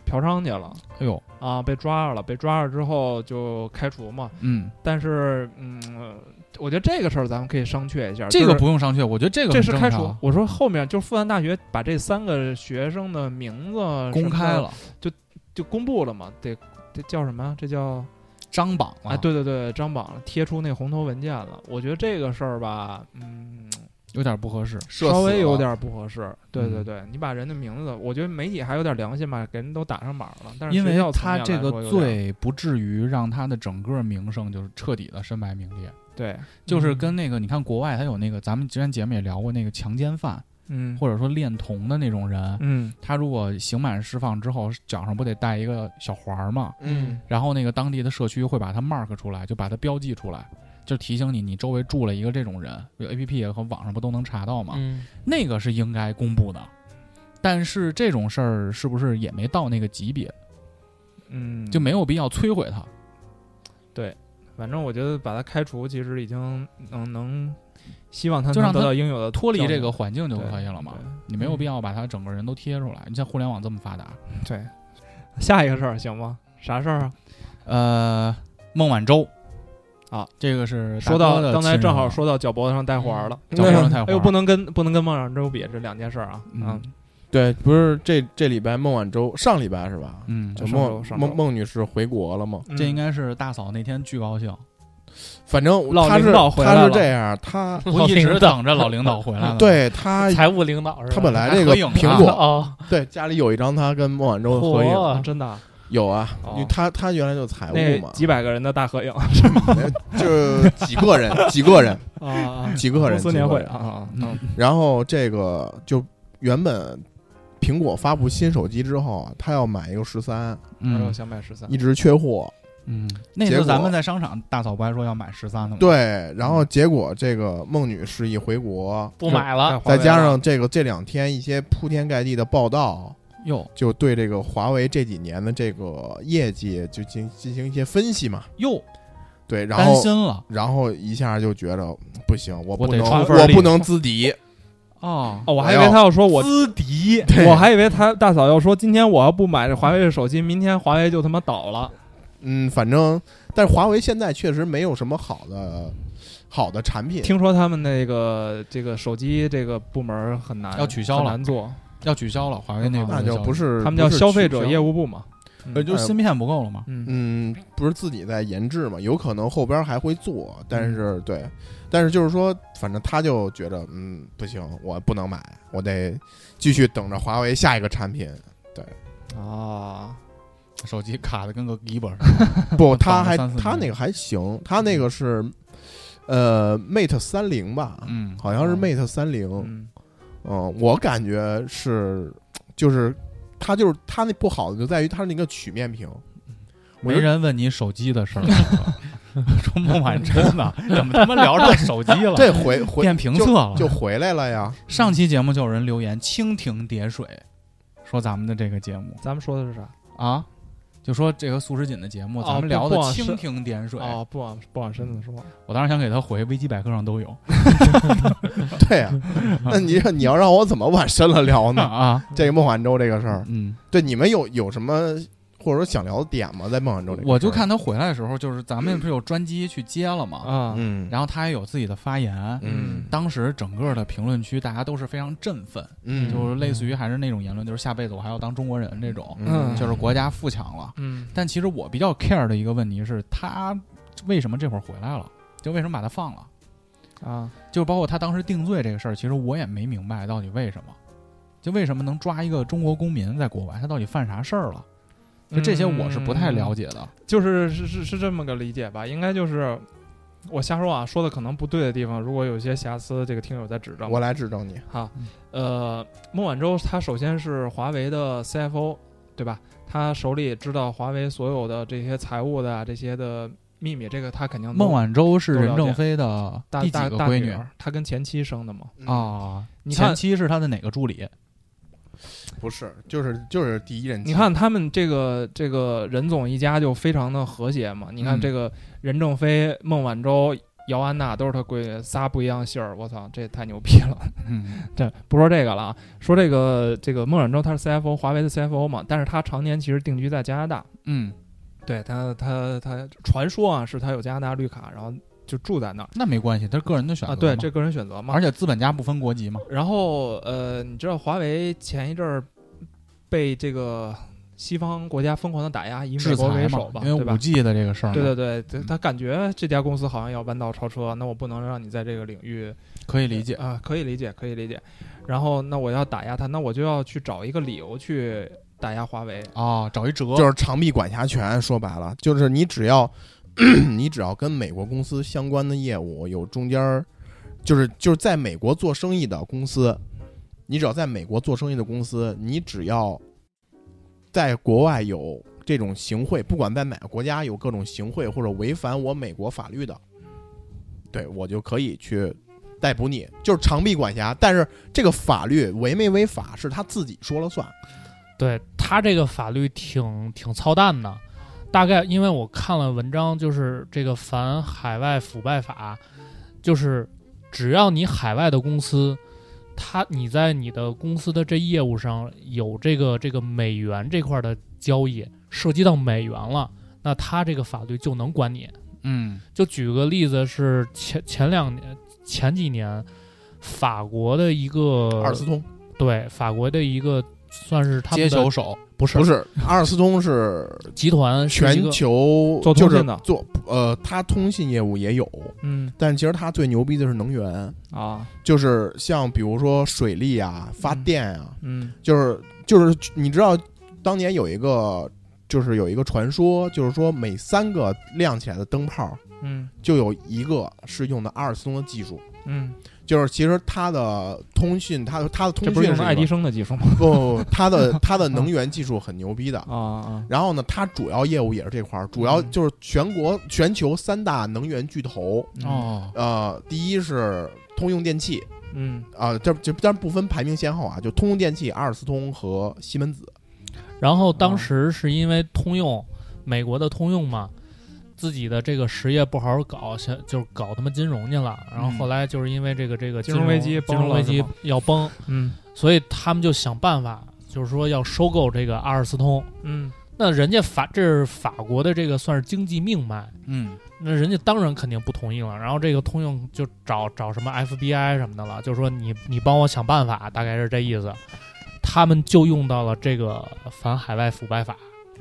嫖娼去了。哎呦，啊，被抓着了，被抓着之后就开除嘛。嗯，但是，嗯，呃我觉得这个事儿咱们可以商榷一下。这个不用商榷，我觉得这个这是开除。我说后面就是复旦大学把这三个学生的名字公开了，就就公布了嘛？得这叫什么？这叫张榜了。啊，对对对，张榜了，贴出那红头文件了。我觉得这个事儿吧，嗯，有点不合适。稍微有点不合适。对对嗯对，你把人的名字，我觉得媒体还有点良心吧，给人都打上码了。但是因为他这个罪不至于让他的整个名声就是彻底的身败名裂，对，就是跟那个你看国外他有那个咱们之前节目也聊过那个强奸犯嗯或者说恋童的那种人，嗯他如果刑满释放之后脚上不得带一个小环儿吗？嗯，然后那个当地的社区会把它 mark 出来，就把它标记出来，就提醒你你周围住了一个这种人，A P P 和网上不都能查到吗？嗯，那个是应该公布的。但是这种事儿是不是也没到那个级别，嗯，就没有必要摧毁它？反正我觉得把他开除，其实已经能能希望他就让他能得到应有的脱离这个环境就可以了嘛对。你没有必要把他整个人都贴出来。你像互联网这么发达，对。下一个事儿行吗？啥事儿啊？呃，孟晚舟啊，这个是说到刚才正好说到脚脖子上带环儿了，脚脖子上带环哎呦，不能跟不能跟孟晚舟比，这两件事儿啊。嗯对，不是这这礼拜孟晚舟上礼拜是吧？嗯，就孟孟孟女士回国了嘛？嗯。这应该是大嫂那天巨高兴，反正老是导回来了。她是这样，她我一直等着老领导回来了。对她财务领导是吧？她本来这个苹果哦，对家里有一张她跟孟晚舟合影，真的啊？有啊，哦。因为她她原来就财务嘛，几百个人的大合影。是 吗就几个人 几个人啊啊，几个人公司年会几个人。啊啊，嗯然后这个就原本苹果发布新手机之后啊，他要买一个十三，嗯想买十三一直缺货。嗯，那结果次咱们在商场，大嫂不还说要买十三的吗？，对，然后结果这个孟女士一回国，不买了，再加上这个这两天一些铺天盖地的报道，哟就对这个华为这几年的这个业绩就进进行一些分析嘛。哟，对，然担后心了然后一下就觉得不行，我我得不能出份力我不能自敌。哦哦，我还以为他要说我资敌，我还以为他大嫂要说，今天我要不买这华为的手机，明天华为就他妈倒了。嗯，反正但是华为现在确实没有什么好的好的产品。听说他们那个这个手机这个部门很难，要取消了难做。要取消了，华为那个那就不是他们叫消费者业务部嘛。呃就芯片不够了嘛。嗯嗯，不是自己在研制嘛，有可能后边还会做，但嗯是对，但是就是说，反正他就觉得，嗯，不行，我不能买，我得继续等着华为下一个产品。对啊，手机卡的跟个鸡巴似的。不，他还他那个还行，他那个是呃 Mate 三零吧，嗯，好像是哦 Mate 三零，嗯嗯，我感觉是就是他就是他那不好的就在于它那个曲面屏，我没人问你手机的事儿。说孟晚舟呢？怎么他妈聊上手机了？这回回变评就测了。就回来了呀。上期节目就有人留言蜻蜓点水，说咱们的这个节目咱们说的是啥？啊，就说这个苏时锦的节目，哦咱们聊的蜻蜓点水。哦，不往不往深了说，我当时想给他回，维基百科上都有 对呀、那你你要让我怎么往深了聊呢？啊。这个孟晚舟这个事儿，嗯，对你们有有什么或者说想聊的点吗？在孟晚舟这个事儿，我就看他回来的时候，就是咱们不是有专机去接了嘛，啊，嗯，然后他也有自己的发言。嗯当时整个的评论区大家都是非常振奋，嗯，就是类似于还是那种言论，就是下辈子我还要当中国人这种，嗯就是国家富强了。嗯但其实我比较 care 的一个问题是，他为什么这会儿回来了？就为什么把他放了？啊，就包括他当时定罪这个事儿，其实我也没明白到底为什么，就为什么能抓一个中国公民在国外，他到底犯啥事儿了？就这些我是不太了解的。就是是是是这么个理解吧？应该就是我瞎说啊，说的可能不对的地方，如果有些瑕疵，这个听友在指正。我来指正你。哈，呃，孟晚舟她首先是华为的 CFO，对吧？她手里知道华为所有的这些财务的啊这些的秘密，这个她肯定孟晚舟是任正非的大第几大闺女儿，她跟前妻生的嘛。嗯啊？你看前妻是他的哪个助理？不是，就是就是第一任。你看他们这个这个任总一家就非常的和谐嘛。你看嗯这个任正非、孟晚舟、姚安娜都是他闺女，仨不一样姓儿，我操，这也太牛逼了。嗯，这不说这个了啊，说这个这个孟晚舟他是 CFO，华为的 CFO 嘛，但是他常年其实定居在加拿大。嗯，对他他他传说啊是他有加拿大绿卡，然后就住在那儿那没关系，他是个人的选择啊。对，嘛这个人选择嘛。而且资本家不分国籍嘛。然后呃，你知道华为前一阵儿被这个西方国家疯狂的打压，以美制国为裁首吧，，嘛因为五？G 的这个事儿，对对对，他感觉这家公司好像要弯道超车，那我不能让你在这个领域可以理解。啊，可以理解，可以理解。然后那我要打压他，那我就要去找一个理由去打压华为。哦，找一辙，就是长臂管辖权，说白了就是你只要 你只要跟美国公司相关的业务有中间儿，就是就是在美国做生意的公司，你只要在美国做生意的公司，你只要在国外有这种行贿，不管在哪个国家有各种行贿或者违反我美国法律的，对我就可以去逮捕你，就是长臂管辖。但是这个法律违没违法是他自己说了算。对他这个法律挺挺操蛋的，大概因为我看了文章，就是这个反海外腐败法，就是只要你海外的公司，他你在你的公司的这业务上有这个这个美元这块的交易涉及到美元了，那他这个法律就能管你。嗯就举个例子，是前前两年前几年，法国的一个阿尔斯通对法国的一个算是他们接球手，不是。不是阿尔斯通是 集团是全球做通信的。就是做呃，他通信业务也有，嗯。但其实他最牛逼的是能源，啊。就是像比如说水利啊、发电啊，嗯。就是就是你知道当年有一个就是有一个传说，就是说每三个亮起来的灯泡嗯。就有一个是用的阿尔斯通的技术。嗯，就是其实它的通讯，它的它的通这不是爱迪生的技术吗？不，它的 它的能源技术很牛逼的。啊啊然后呢，它主要业务也是这块儿，主要嗯就是全国全球三大能源巨头。哦，呃，第一是通用电气嗯啊、这这当然不分排名先后啊，就通用电气、阿尔斯通和西门子。然后当时是因为通用，美国的通用嘛，自己的这个实业不好好搞，想就是搞他妈金融去了。然后后来就是因为这个这个金融危机金融危机要崩，嗯所以他们就想办法，就是说要收购这个阿尔斯通。嗯那人家法这是法国的这个算是经济命脉，嗯那人家当然肯定不同意了。然后这个通用就找找什么 FBI 什么的了，就是说你你帮我想办法，大概是这意思。他们就用到了这个反海外腐败法，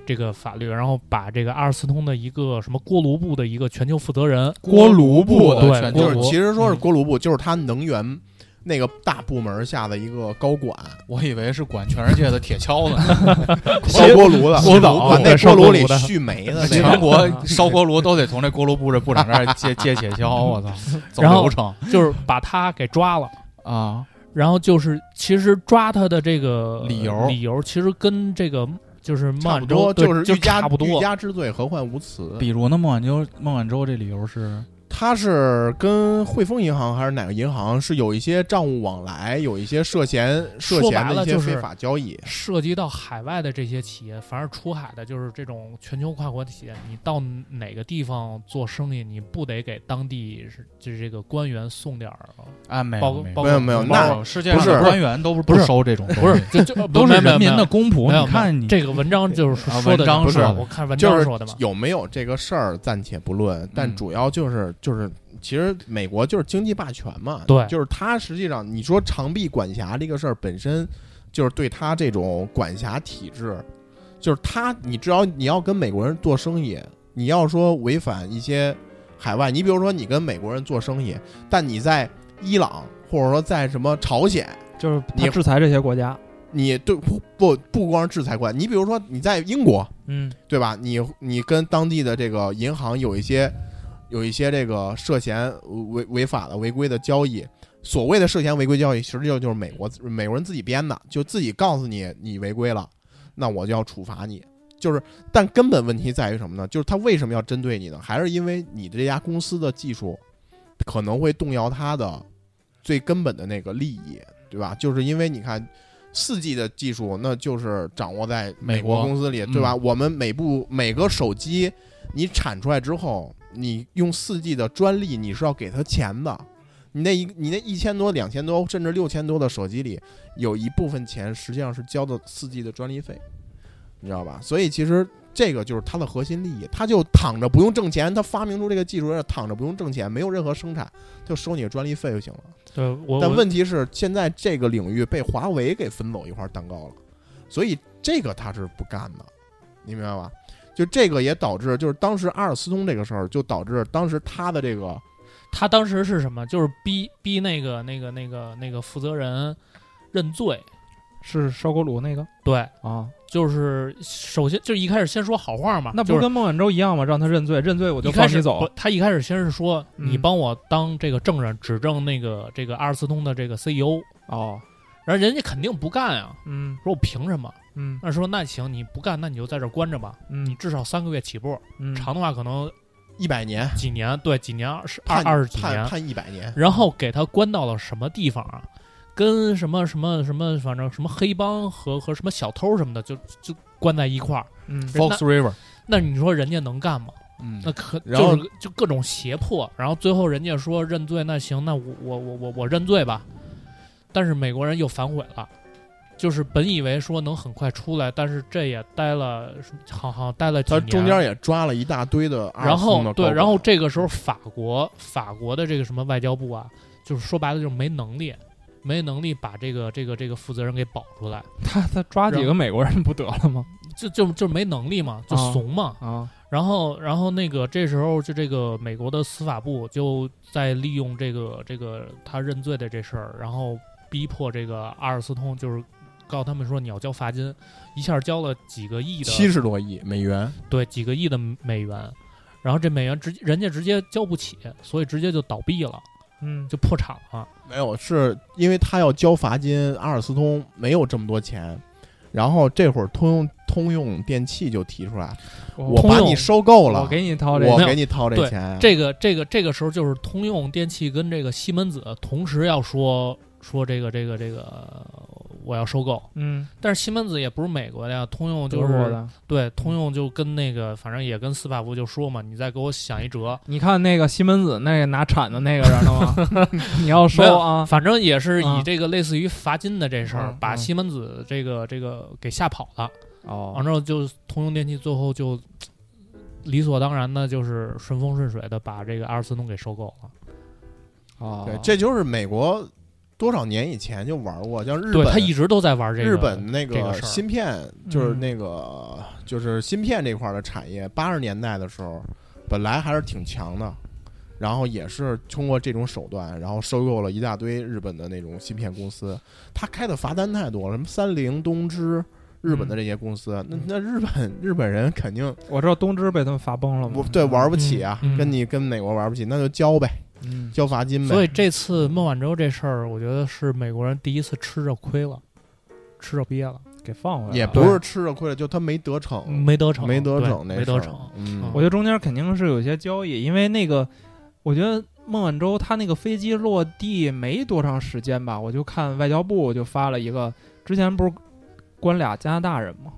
这个法律，然后把这个阿尔斯通的一个什么锅炉部的一个全球负责人，锅炉部的对全就是其实说是嗯锅炉部，就是他能源那个大部门下的一个高管，我以为是管全世界的铁锹呢，烧锅炉的，锅炉把那锅炉里锅炉的蓄煤的那全。国烧锅炉都得从这锅炉部这部长这儿借借铁锹，我操，走流程就是把他给抓了。啊，然后就是，其实抓他的这个理由理由其实跟这个就是孟晚舟对就是欲加差不多欲。加之罪，何患无辞？比如呢，孟晚舟孟晚舟这理由是他是跟汇丰银行还是哪个银行是有一些账务往来，有一些涉嫌涉说嫌的一些白了就是非法交易。涉及到海外的这些企业，凡是出海的，就是这种全球跨国的企业，你到哪个地方做生意，你不得给当地是就是这个官员送点儿？啊，没包有没包没有没有那世界上不是官员都是不是收这种东西，不是，就就都是人民的公公仆。没有你看你这个文章就是啊说的文章不是我看文章说的嘛。有没有这个事儿暂且不论，但嗯主要就是就是，其实美国就是经济霸权嘛，对就是他实际上你说长臂管辖这个事儿本身，就是对他这种管辖体制，就是他，你只要你要跟美国人做生意，你要说违反一些海外，你比如说你跟美国人做生意，但你在伊朗或者说在什么朝鲜，就是你他制裁这些国家，你对不不不光是制裁关，你比如说你在英国，嗯对吧？你你跟当地的这个银行有一些有一些这个涉嫌违违法的违规的交易，所谓的涉嫌违规交易，实际上就是美国美国人自己编的，就自己告诉你你违规了，那我就要处罚你。就是，但根本问题在于什么呢？就是他为什么要针对你呢？还是因为你的这家公司的技术可能会动摇他的最根本的那个利益，对吧？就是因为你看。四 G 的技术，那就是掌握在美美国公司里，对吧？我们每部每个手机，你产出来之后，你用四 G 的专利，你是要给他钱的。你那一你那一千多、两千多，甚至六千多的手机里，有一部分钱实际上是交的四 G 的专利费，你知道吧？所以其实这个就是它的核心利益，他就躺着不用挣钱，他发明出这个技术，躺着不用挣钱，没有任何生产，就收你的专利费就行了。对我但问题是，现在这个领域被华为给分走一块蛋糕了，所以这个他是不干的，你明白吧？就这个也导致，就是当时阿尔斯通这个事儿，就导致当时他的这个他当时是什么？就是逼逼那个那个那个那个负责人认罪。是烧锅炉那个对，啊，就是首先就是一开始先说好话嘛，那不跟孟晚舟一样吗？让他认罪，认罪我就开始放你走。他一开始先是说嗯你帮我当这个证人，指证那个这个阿尔斯通的这个 CEO，哦，然后人家肯定不干啊，嗯说我凭什么？嗯那说那行，你不干，那你就在这关着吧，你嗯至少三个月起步，嗯，长的话可能一百年几年，对，几年二十二二十几年判，判一百年，然后给他关到了什么地方啊？跟什么什么什么，反正什么黑帮和和什么小偷什么的，就就关在一块儿。嗯 Fox River，那你说人家能干吗？嗯那可然后就是就各种胁迫，然后最后人家说认罪，那行，那我我我我我认罪吧。但是美国人又反悔了，就是本以为说能很快出来，但是这也待了，好好待了几年。他中间也抓了一大堆的阿尔然斯通后对，然后这个时候法国法国的这个什么外交部啊，就是说白了就是没能力，没能力把这个这个这个负责人给保出来，他他抓几个美国人不得了吗？就就就没能力嘛，就啊怂嘛。啊，然后然后那个这时候就这个美国的司法部就在利用这个这个他认罪的这事儿，然后逼迫这个阿尔斯通就是。告诉他们说你要交罚金，一下交了几个亿的七十多亿美元，对，几个亿的美元，然后这美元直人家直接交不起，所以直接就倒闭了，嗯，就破产了。没有，是因为他要交罚金，阿尔斯通没有这么多钱，然后这会儿通用通用电气就提出来，我把你收购了，我给你掏这个，我给你掏这钱，这个这个这个时候就是通用电气跟这个西门子同时要说说这个这个这个我要收购，嗯，但是西门子也不是美国的呀，通用就是的。对通用就跟那个反正也跟司法部就说嘛，你再给我想一辙。你看那个西门子那个拿铲子那个人了吗？你要收啊，反正也是以啊这个类似于罚金的这事儿，把西门子这个这个给吓跑了。哦完之后就通用电气最后就理所当然的，就是顺风顺水的把这个阿尔斯通给收购了。哦，对，这就是美国多少年以前就玩过，像日对本他一直都在玩这个日本那个芯片，就是嗯那个就是芯片这块儿的产业，八十年代的时候本来还是挺强的，然后也是通过这种手段，然后收购了一大堆日本的那种芯片公司。他开的罚单太多了，什么三菱、东芝。日本的这些公司，那那日本日本人肯定我知道东芝被他们罚崩了嘛，我对玩不起啊，嗯嗯跟你跟美国玩不起，那就交呗，嗯，交罚金呗。所以这次孟晚舟这事儿，我觉得是美国人第一次吃着亏了，吃着憋了，给放回来了。也不是吃着亏了，就他没得逞，没得逞，没得逞那事儿没得逞。嗯，我觉得中间肯定是有些交易，因为那个，我觉得孟晚舟他那个飞机落地没多长时间吧，我就看外交部就发了一个，之前不是关俩加拿大人吗？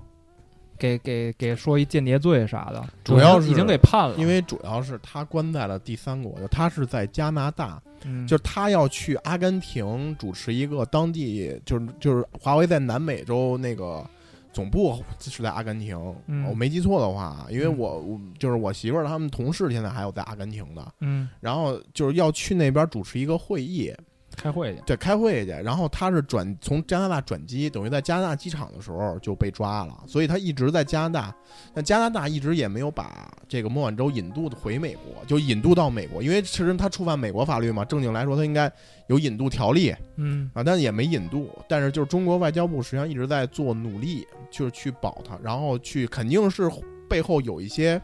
给给给说一间谍罪啥的，主要是已经给判了，因为主要是他关在了第三国，就他是在加拿大，嗯就是他要去阿根廷主持一个当地，就是就是华为在南美洲那个总部是在阿根廷，嗯我没记错的话，因为嗯我我就是我媳妇儿他们同事现在还有在阿根廷的，嗯。然后就是要去那边主持一个会议，开会去，对，开会去，然后他是转从加拿大转机，等于在加拿大机场的时候就被抓了，所以他一直在加拿大，但加拿大一直也没有把这个孟晚舟引渡回美国，就引渡到美国，因为其实他触犯美国法律嘛，正经来说他应该有引渡条例。嗯。啊，但也没引渡，但是就是中国外交部实际上一直在做努力，就是去保他，然后去肯定是背后有一些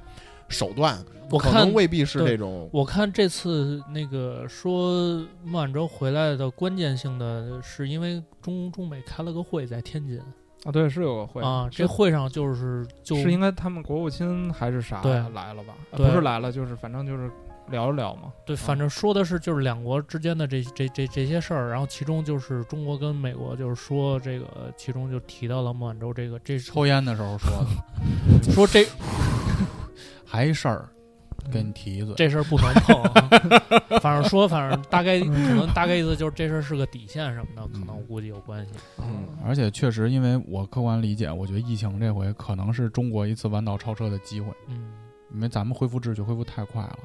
手段，可我看能未必是对这种，我看这次那个说孟晚舟回来的关键性的是因为中中美开了个会在天津啊，对，是有个会啊，这会上就是就是应该他们国务卿还是啥对来了吧？啊不是来了，就是反正就是聊一聊嘛。对，反正说的是就是两国之间的这这这这些事儿，然后其中就是中国跟美国就是说这个，其中就提到了孟晚舟这个这抽烟的时候说的，说这还事儿，跟你提一嘴。这事儿不能碰啊，反正说反正大概可能大概意思就是这事儿是个底线什么的，可能我估计有关系。嗯，而且确实，因为我客观理解，我觉得疫情这回可能是中国一次弯道超车的机会，嗯因为咱们恢复秩序恢复太快了。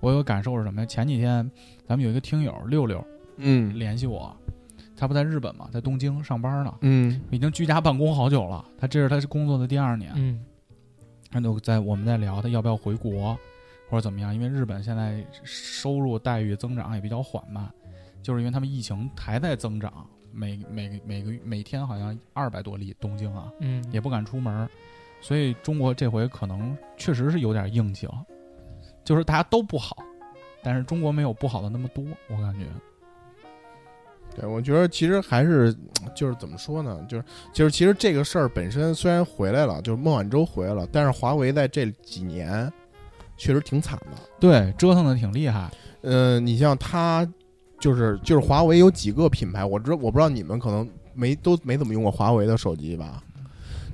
我有个感受是什么呀？前几天咱们有一个听友六六嗯联系我，他不在日本嘛，在东京上班呢，嗯已经居家办公好久了。他这是他是工作的第二年，嗯他就在我们在聊他要不要回国或者怎么样，因为日本现在收入待遇增长也比较缓慢，就是因为他们疫情还在增长，每每每个每天好像二百多例，东京啊嗯，也不敢出门，所以中国这回可能确实是有点硬气了，就是大家都不好，但是中国没有不好的那么多，我感觉。对，我觉得其实还是就是怎么说呢，就是就是其实这个事儿本身虽然回来了，就是孟晚舟回来了，但是华为在这几年确实挺惨的。对，折腾的挺厉害。嗯、你像它就是就是华为有几个品牌，我知我不知道你们可能没都没怎么用过华为的手机吧？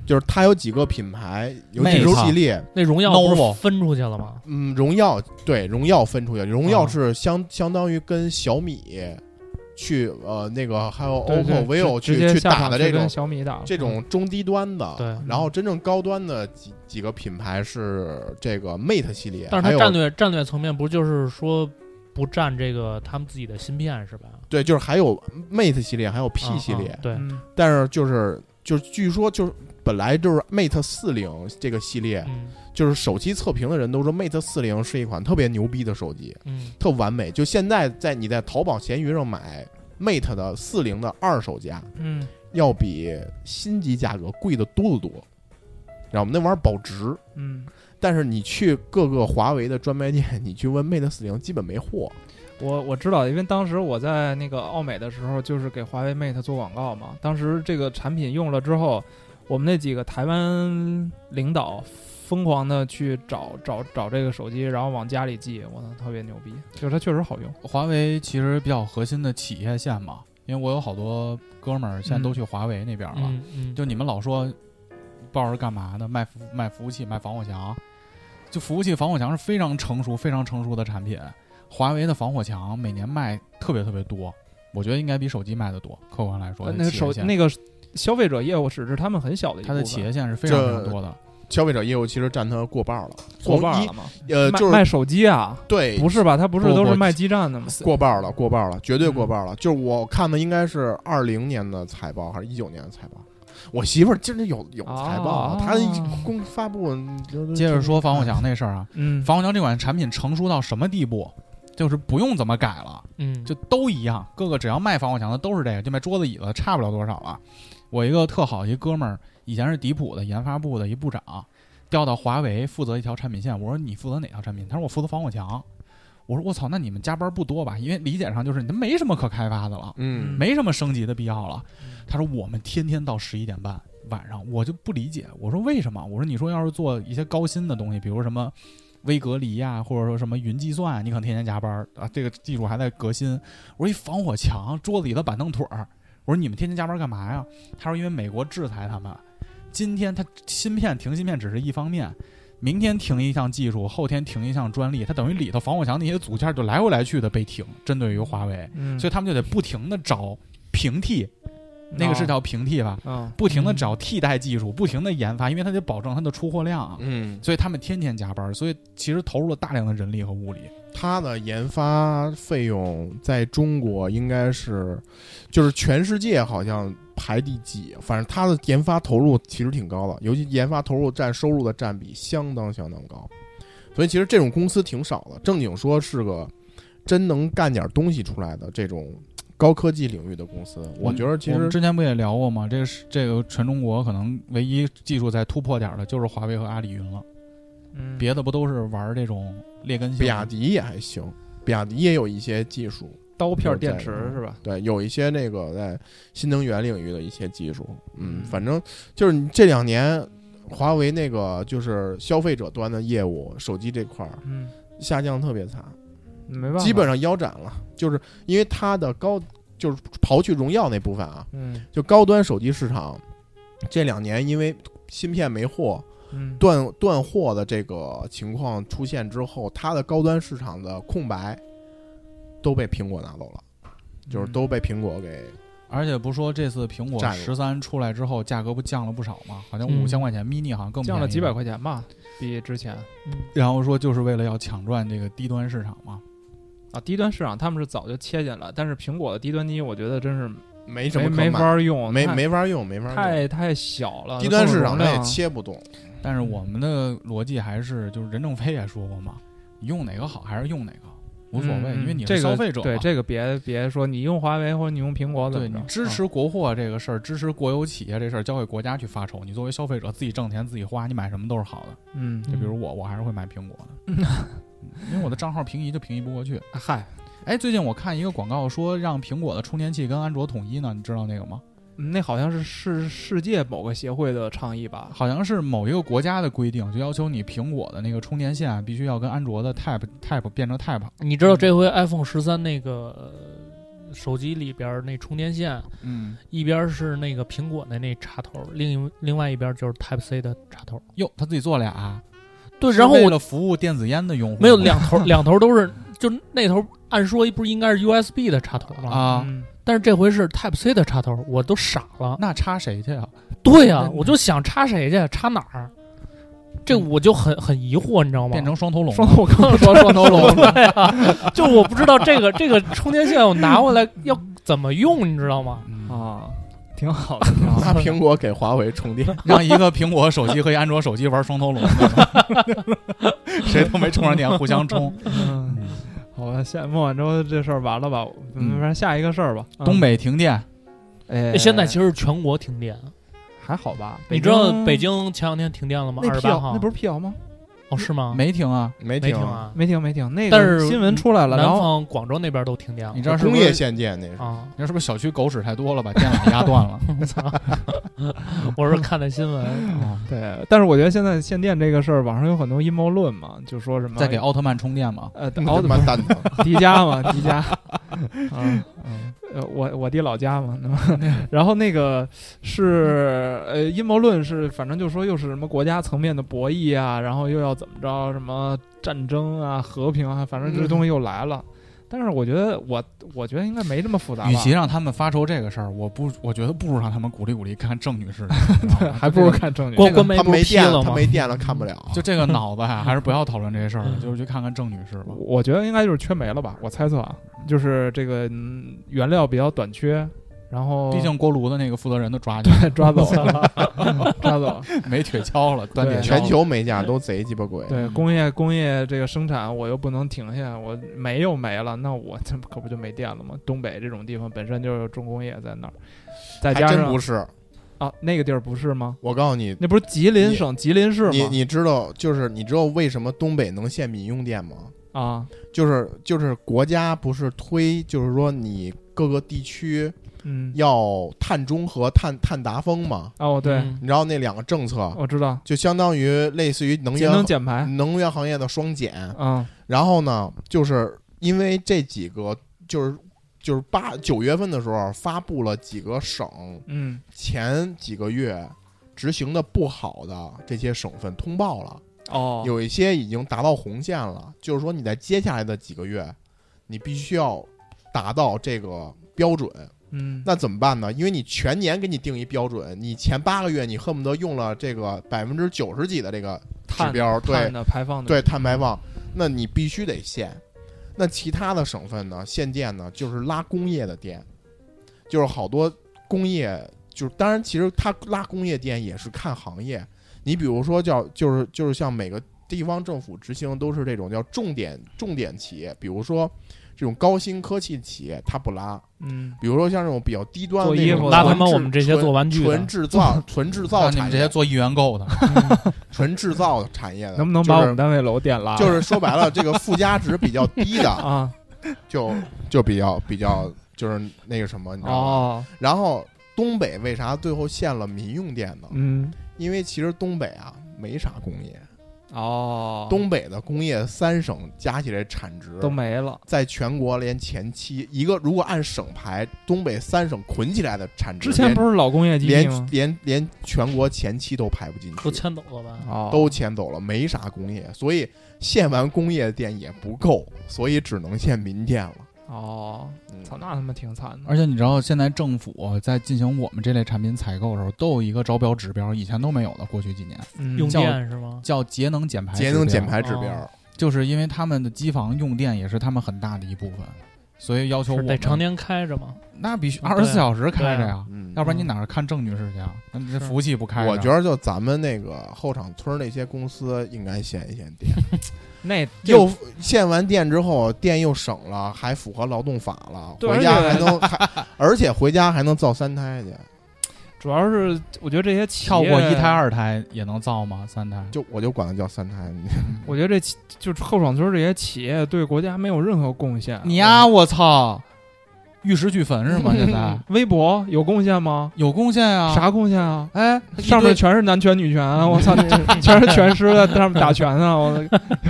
就是它有几个品牌，有几个系列，那荣耀不是分出去了吗？嗯，荣耀对荣耀分出去，荣耀啊是相、相当于跟小米去呃那个还有 OPPO、vivo 去去打的这种小米打这种中低端的，对然后真正高端的几几个品牌是这个 Mate 系列，但是它战略战略层面不就是说不占这个他们自己的芯片是吧？对，就是还有 Mate 系列，还有 P 啊系列，啊对，嗯但是就是就是据说就是本来就是 Mate 四零这个系列，嗯就是手机测评的人都说 Mate 四零是一款特别牛逼的手机，嗯特完美。就现在在你在淘宝、闲鱼上买 Mate 的四零的二手价，嗯要比新机价格贵的多得多，然后我们那玩意儿保值。嗯，但是你去各个华为的专卖店，你去问 Mate 四零，基本没货。我我知道，因为当时我在那个奥美的时候，就是给华为 Mate 做广告嘛。当时这个产品用了之后，我们那几个台湾领导疯狂的去找找找这个手机，然后往家里寄，我操，特别牛逼，就是它确实好用。华为其实比较核心的企业线嘛，因为我有好多哥们儿现在都去华为那边了。嗯嗯，就你们老说不知道是干嘛的，卖服卖服务器、卖防火墙，就服务器、防火墙是非常成熟、非常成熟的产品。华为的防火墙每年卖特别特别多，我觉得应该比手机卖的多。客观来说，呃那个手那个消费者业务只是他们很小的一部分。它的企业线是非常非常多的。消费者业务其实占它过半了，过从一半了吗？呃，就是卖卖手机啊？对，不是吧？他不是都是卖基站的吗？过半了，过半了，绝对过嗯半了。就是我看的应该是二零年的财报还是一九年的财报。我媳妇儿今儿有有财报，啊她一公发布。接着说防火墙那事儿啊，嗯，防火墙这款产品成熟到什么地步？就是不用怎么改了，嗯，就都一样，各个只要卖防火墙的都是这个，就卖桌子椅子差不了多少了。我一个特好一哥们儿，以前是迪普的研发部的一部长，调到华为负责一条产品线。我说你负责哪条产品？他说我负责防火墙。我说我操，那你们加班不多吧？因为理解上就是你没什么可开发的了，嗯，没什么升级的必要了。他说我们天天到十一点半晚上，我就不理解。我说为什么？我说你说要是做一些高新的东西，比如什么微隔离呀、或者说什么云计算啊，你可能天天加班儿啊，这个技术还在革新。我说一防火墙，桌子里的板凳腿儿，我说你们天天加班干嘛呀？他说因为美国制裁他们，今天他芯片停芯片只是一方面。明天停一项技术，后天停一项专利，它等于里头防火墙那些组件就来回来去的被停，针对于华为，嗯，所以他们就得不停的找平替，那个是叫平替吧？啊，不停的找替代技术，不停的研发，因为它得保证它的出货量，嗯，所以他们天天加班，所以其实投入了大量的人力和物力。它的研发费用在中国应该是，就是全世界好像排第几，反正它的研发投入其实挺高的，尤其研发投入占收入的占比相当相当高，所以其实这种公司挺少的。正经说是个真能干点东西出来的这种高科技领域的公司，我觉得其实之前不也聊过吗？这个是这个全中国可能唯一技术在突破点的就是华为和阿里云了，嗯，别的不都是玩这种劣根性？比亚迪也还行，比亚迪也有一些技术。刀片电池是吧？对，有一些那个在新能源领域的一些技术，嗯，嗯反正就是这两年华为那个就是消费者端的业务，手机这块儿嗯，下降特别惨，没办法，基本上腰斩了，就是因为它的高，就是刨去荣耀那部分啊，嗯。就高端手机市场这两年因为芯片没货。嗯。断断货的这个情况出现之后，它的高端市场的空白都被苹果拿走了，就是都被苹果给而且不说这次苹果十三出来之后，价格不降了不少吗？好像嗯五千块钱，mini 好像更降了几百块钱吧，比之前。然后说就是为了要抢赚这个低端市场嘛。啊，低端市场他们是早就切进了，但是苹果的低端机我觉得真是没什没没么可买法用，没没法用，没法用。太太小了，低端市场它也切不动，但是我们的逻辑还是，就是任正非也说过嘛，你用哪个好还是用哪个，无所谓，嗯因为你这个是消费者嘛。对这个别别说你用华为或者你用苹果怎对么着，你支持国货这个事儿，支持国有企业这事儿，交给国家去发愁。你作为消费者自己挣钱自己花，你买什么都是好的。嗯，就比如我，我还是会买苹果的，因为我的账号平移就平移不过去。嗨，哎，最近我看一个广告说让苹果的充电器跟安卓统一呢，你知道那个吗？嗯那好像是世世界某个协会的倡议吧？好像是某一个国家的规定，就要求你苹果的那个充电线啊必须要跟安卓的 Type Type 变成 Type。你知道这回 iPhone 十三那个呃手机里边儿那充电线，嗯，一边是那个苹果的那插头，另一另外一边就是 Type C 的插头。哟，他自己做俩，对，然后为了服务电子烟的用户，没有两头，两头 都是，就那头按说不是应该是 USB 的插头吗？啊，嗯但是这回是 Type C 的插头，我都傻了。那插谁去啊？对呀、嗯我就想插谁去，插哪儿？这我就很很疑惑，你知道吗？变成双头龙双了，我刚刚说双头龙，对啊，就我不知道这个这个充电线我拿回来要怎么用，你知道吗？嗯啊，挺好的，挺好的。拿苹果给华为充电，让一个苹果手机和一安卓手机玩双头龙，谁都没充上电，互相充。嗯，好吧，下孟晚舟这事儿完了吧？嗯反正下一个事儿吧。嗯东，北停电，哎，现在其实全国停电，还好吧？你知道北京前两天停电了吗？那二十八号，那不是辟谣吗？哦是吗？没停啊。没停没停。啊，没停没停，那但是个新闻出来了，然后南方广州那边都停电了你知道是不工业是？限电那是，啊！你知道是不是小区狗屎太多了，把电网压断了？我操！我是看的新闻，哦对，但是我觉得现在限电这个事儿，网上有很多阴谋论嘛，就说什么在给奥特曼充电嘛？呃奥特曼蛋疼。迪迦嘛，迪迦，嗯嗯，呃，我我弟老家嘛，然后那个是呃阴谋论是，反正就说又是什么国家层面的博弈啊，然后又要怎么着，什么战争啊、和平啊，反正这东西又来了。但是我觉得我我觉得应该没这么复杂。与其让他们发愁这个事儿，我不，我觉得不如让他们鼓励鼓励看郑女士，还不如看正经。官官媒他不是批没电了，了吗他没电了，看不了。就这个脑子呀，还是不 要讨论这些事儿了，嗯就是去看看郑女士吧。我觉得应该就是缺煤了吧，我猜测啊，就是这个、嗯原料比较短缺，然后毕竟锅炉的那个负责人都抓进去，抓走了，抓走了。没铁锹了，断铁锹了全球煤价都贼鸡巴贵。对工业工业这个生产，我又不能停下，我煤又没了，那我这可不就没电了吗？东北这种地方本身就有重工业在那儿，再加上真不是。啊，那个地儿不是吗？我告诉你，那不是吉林省吉林市吗？你你知道，就是你知道为什么东北能限民用电吗？啊，就是就是国家不是推，就是说你各个地区嗯，要碳中和、碳碳达峰嘛？哦，对，嗯你知道那两个政策，我知道，就相当于类似于能节源能减排，能源行业的双减。嗯然后呢，就是因为这几个，就是就是八九月份的时候发布了几个省嗯前几个月执行的不好的这些省份通报了。哦，有一些已经达到红线了，就是说你在接下来的几个月，你必须要达到这个标准。嗯那怎么办呢？因为你全年给你定一标准，你前八个月你恨不得用了这个百分之九十几的这个指碳标，对碳的排放的对碳排放，那你必须得限。那其他的省份呢，限电呢，就是拉工业的电，就是好多工业，就是当然其实它拉工业电也是看行业。你比如说叫就是就是像每个地方政府执行都是这种叫重点重点企业，比如说这种高新科技企业它不拉，嗯。比如说像这种比较低端的做衣服那种纯拉他们制我们这些做玩具的。纯制造 纯制造产业。们这些做一元购的，纯制造产业的，能不能把我们单位楼电拉了？就是说白了，这个附加值比较低的，啊。就就比较比较就是那个什么，你知道吗？哦。然后东北为啥最后限了民用电呢？嗯。因为其实东北啊没啥工业，哦，东北的工业三省加起来产值都没了在全国连前七一个，如果按省排，东北三省捆起来的产值之前不是老工业基地连吗？连连全国前七都排不进去都，迁走了吧？哦，都迁走了，没啥工业，所以限完工业电也不够，所以只能限民电了。哦，嗯操，那他妈挺惨的。而且你知道，现在政府在进行我们这类产品采购的时候，都有一个招标指标，以前都没有的。过去几年嗯用电是吗？叫节能减排，节能减排指标，哦就是因为他们的机房用电也是他们很大的一部分，所以要求我们得常年开着吗？那必须对二十四小时开着对呀，嗯，要不然你哪儿看郑女士去啊？那你这服务器不开？我觉得就咱们那个后厂村那些公司应该限一限电，那又限完电之后，电又省了，还符合劳动法了，回家还能还，而且回家还能造三胎去，主要是我觉得这些跳过一胎、，二胎也能造吗？三胎？就我就管它叫三胎。我觉得这就是后爽村这些企业对国家没有任何贡献。你呀，我操！玉石俱焚是吗？现在微博有贡献吗？有贡献啊？？啥贡献啊？哎，上面全是男权女权啊，我操，全是拳师在上面打拳啊！我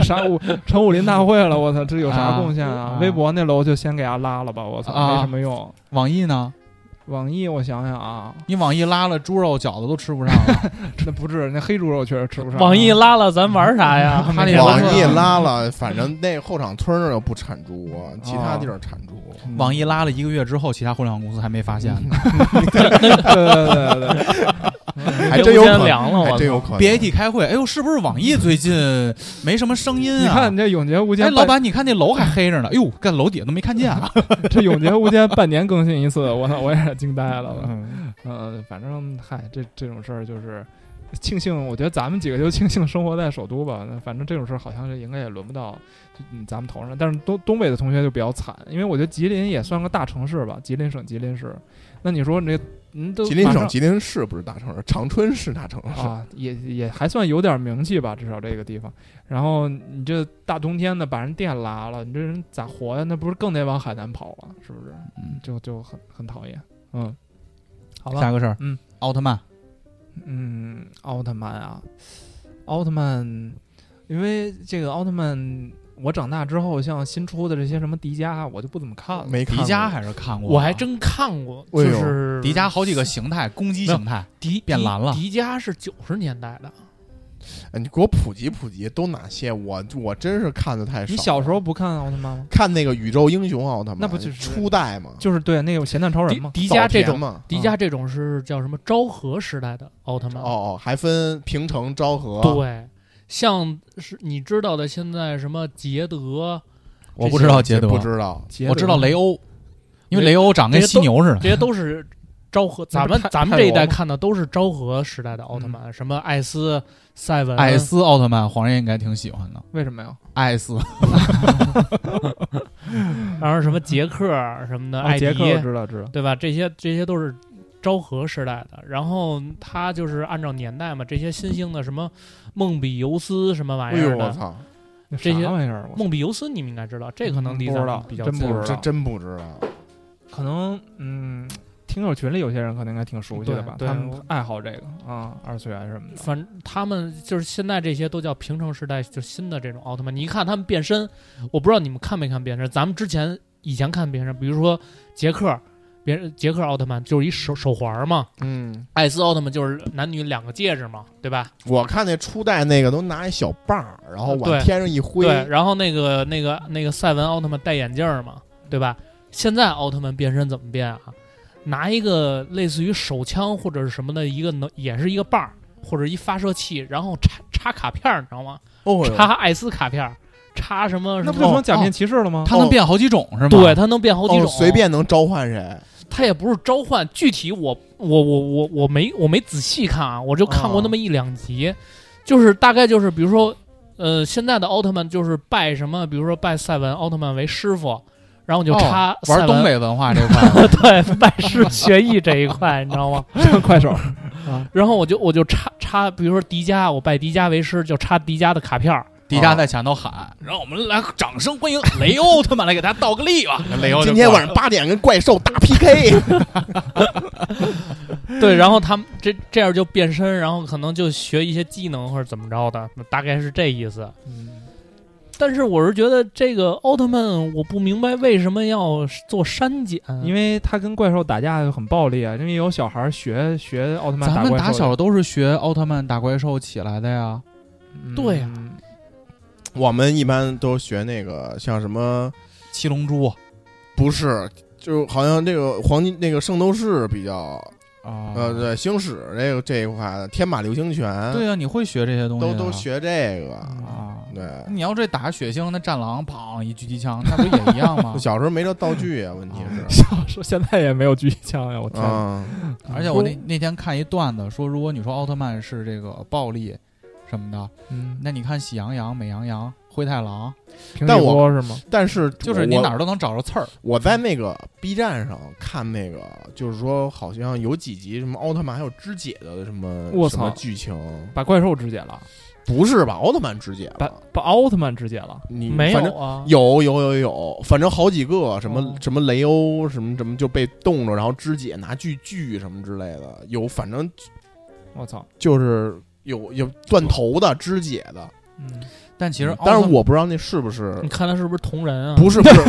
啥武成武林大会了，我操，这有啥贡献啊啊？微博那楼就先给他拉了吧，我操，啊没什么用。网易呢？网易我想想啊，你网易拉了猪肉饺子都吃不上了，那不是那黑猪肉确实吃不上。网易拉了，咱玩啥呀？网易拉了，反正那后场村那儿又不产猪，其他地儿产猪。网易拉了一个月之后，其他互联网公司还没发现呢。对对对对对，还真有可能，天凉了，我真有可能。BAT 开会，哎呦，是不是网易最近没什么声音啊？你看你这永劫无间老板，你看那楼还黑着呢，哎呦，干楼底下都没看见啊。这永劫无间半年更新一次，我操，我也是 惊呆了。嗯嗯，反正嗨，这这种事儿就是庆幸，我觉得咱们几个就庆幸生活在首都吧。那反正这种事儿好像是应该也轮不到咱们头上。但是东东北的同学就比较惨，因为我觉得吉林也算个大城市吧，吉林省吉林市。那你说你这嗯都吉林省吉林市不是大城市，长春是大城市。啊，也也还算有点名气吧，至少这个地方。然后你这大冬天的把人电拉了，你这人咋活呀？那不是更得往海南跑了，是不是？嗯，就就很很讨厌。嗯，好吧，下个事儿，嗯，奥特曼，嗯，奥特曼啊，奥特曼，因为这个奥特曼，我长大之后，像新出的这些什么迪迦，我就不怎么看了。没看过。迪迦还是看过，我还真看过，哎呦就是迪迦好几个形态，攻击形态，迪变蓝了。迪迪迦是九十年代的，哎你给我普及普及，都哪些？我我真是看的太少。你小时候不看奥特曼吗？看那个宇宙英雄奥特曼，那不就是初代吗？就是对那个咸蛋超人吗。迪迦这种迪迦这种是叫什么昭和时代的奥特曼？哦哦，还分平成、昭和。对，像是你知道的，现在什么捷德，我不知道捷德，不知道，我知道雷欧，因为雷欧长跟犀牛似的。这些都是昭和。咱们咱们这一代看的都是昭和时代的奥特曼，什么艾斯、赛文、艾斯奥特曼，黄人应该挺喜欢的。为什么呀？艾斯，然后什么杰克什么的，啊艾迪，杰克知道知道。对吧？这些这些都是昭和时代的。然后他就是按照年代嘛，这些新兴的什么梦比尤斯什么玩意儿的，我操，这些玩意儿？梦比尤斯你们应该知道，这可能离咱们嗯不知道比较近真不知道这真不知道。可能嗯，听友群里有些人可能应该挺熟悉的吧？他们爱好这个啊，二次元什么的。反正他们就是现在这些都叫平成时代，就新的这种奥特曼。你一看他们变身，我不知道你们看没看变身。咱们之前以前看变身，比如说杰克，别人杰克奥特曼就是一手手环嘛，嗯，艾斯奥特曼就是男女两个戒指嘛，对吧？我看那初代那个都拿一小棒儿，然后往天上一挥，对，然后那个那个那个赛文奥特曼戴眼镜儿嘛，对吧？现在奥特曼变身怎么变啊？拿一个类似于手枪或者是什么的一个能，也是一个棒儿或者一发射器，然后插插卡片儿，你知道吗？哦，插艾斯卡片儿，插什么什么？那不就成假面骑士了吗？它能变好几种是吗？对，它能变好几种，哦随。便能召唤谁？它也不是召唤，具体我我我我我没我没仔细看啊，我就看过那么一两集，就是大概就是比如说，呃，现在的奥特曼就是拜什么，比如说拜赛文奥特曼为师傅，然后我就插哦玩东北文化这块，对拜师学艺这一块，你知道吗？快手然后我就我就插插，比如说迪迦，我拜迪迦为师，就插迪迦的卡片。迪迦在前头喊，让我们来掌声欢迎雷欧奥特曼来给大家倒个立吧。雷欧今天晚上八点跟怪兽大 PK，对，然后他们这这样就变身，然后可能就学一些技能或者怎么着的，大概是这意思。但是我是觉得这个奥特曼，我不明白为什么要做删减，因为他跟怪兽打架就很暴力啊，因为有小孩学学奥特曼咱们怪兽的。打小都是学奥特曼打怪兽起来的呀。嗯对呀我们一般都学那个像什么，七龙珠不是，就好像那个黄金那个圣斗士比较，啊呃，对，星矢这个这一块的天马流星拳，对呀，你会学这些东西都都学这个，啊。对。你要这打血腥，那战狼砰一狙击枪，那不也一样吗？小时候没这道具啊，问题是，小时候现在也没有狙击枪呀，我天！啊，而且我那那天看一段子说，如果你说奥特曼是这个暴力什么的，嗯，那你看喜羊羊、美羊羊、灰太狼，但我锅是吗？但是就是你哪儿都能找着刺儿。我在那个 B 站上看那个，就是说好像有几集什么奥特曼还有肢解的什么我什么操剧情，把怪兽肢解了，不是把？奥特曼肢解把了，把奥特曼肢解了。你没反正有啊？有有有有，反正好几个什么、哦什么雷欧什么什么就被冻着，然后肢解拿锯锯什么之类的，有反正我操！就是有有断头的肢解的，嗯，但其实，但是我不知道那是不是你看他是不是同人啊？不是不 是，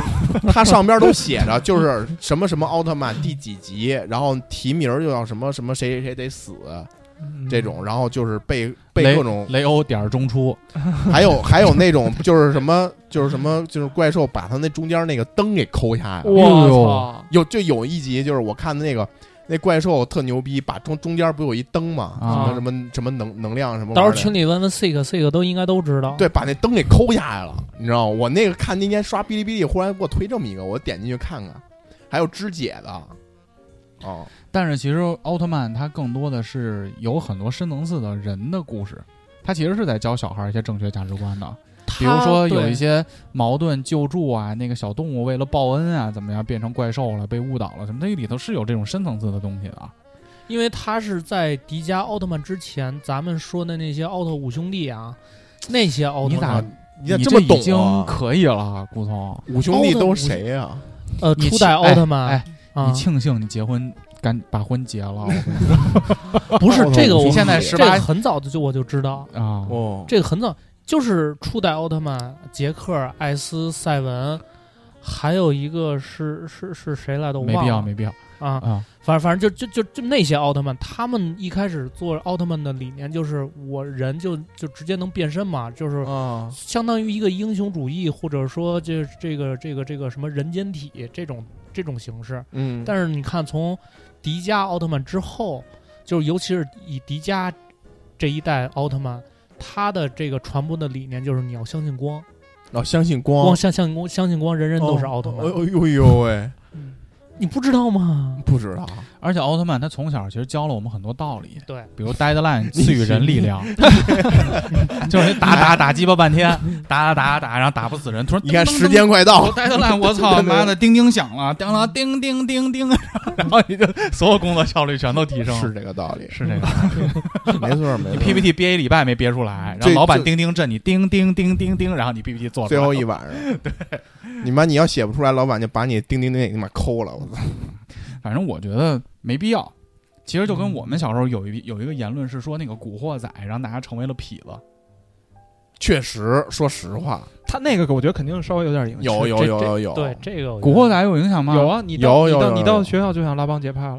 他上边都写着就是什么什么奥特曼第几集，然后提名儿就要什么什么谁谁谁得死嗯这种，然后就是被被各种，雷欧点中出，还有还有那种就是什么就是什么就是怪兽把他那中间那个灯给抠下来了，我呦！有就有一集就是我看的那个。那怪兽特牛逼，把中中间不有一灯吗？啊什么什么什么能能量什么？到时候群里问问 Sick，Sick 都应该都知道。对，把那灯给抠下来了，你知道吗？我那个看那天刷哔哩哔哩，忽然给我推这么一个，我点进去看看，还有肢解的，哦，但是其实奥特曼它更多的是有很多深层次的人的故事，它其实是在教小孩一些正确价值观的。比如说有一些矛盾救助啊，那个小动物为了报恩啊，怎么样变成怪兽了，被误导了什么，那里头是有这种深层次的东西的。因为他是在迪迦奥特曼之前，咱们说的那些奥特五兄弟啊，那些奥特你咋曼，你咋你这么懂已经啊？可以了，顾聪，五兄弟都是谁呀、呃，初代奥特曼，哎，啊。你庆幸你结婚赶把婚结了，不是这个我，你现在十八、这个很早的就我就知道，啊，哦，这个很早就是初代奥特曼，杰克、艾斯、赛文，还有一个是是是谁来的？我没必要，没必要啊。啊。反正反正就就就就那些奥特曼，他们一开始做奥特曼的理念就是我人就就直接能变身嘛，就是啊，相当于一个英雄主义，或者说这这个这个这个什么人间体这种这种形式。嗯，但是你看，从迪迦奥特曼之后，就是尤其是以迪迦这一代奥特曼，他的这个传播的理念就是你要相信光，哦，相信光，光相相信光，相信光，人人都是奥特曼。哦哎呦呦喂，你不知道吗？不知道，而且奥特曼他从小其实教了我们很多道理，对，比如 Deadline 赐予人力量，就是你打打打鸡巴半天，打打打打，然后打不死人，突然你看时间快到，Deadline 我操 妈的，叮叮响了，叮了叮叮叮叮，然后你就所有工作效率全都提升了，是这个道理，是这个道理，没错没错。你 PPT 憋一礼拜没憋出来，然后老板叮叮震你，叮叮叮叮叮，然后你 PPT 做最后一晚上，对，你妈你要写不出来，老板就把你叮叮叮你妈抠了，我操！反正我觉得没必要。其实就跟我们小时候有一有一个言论是说，那个古惑仔让大家成为了痞子。确实，说实话，他那个我觉得肯定稍微有点影响。有有有有有，对这个古惑仔有影响吗？有啊，你有有你到学校就想拉帮结派了。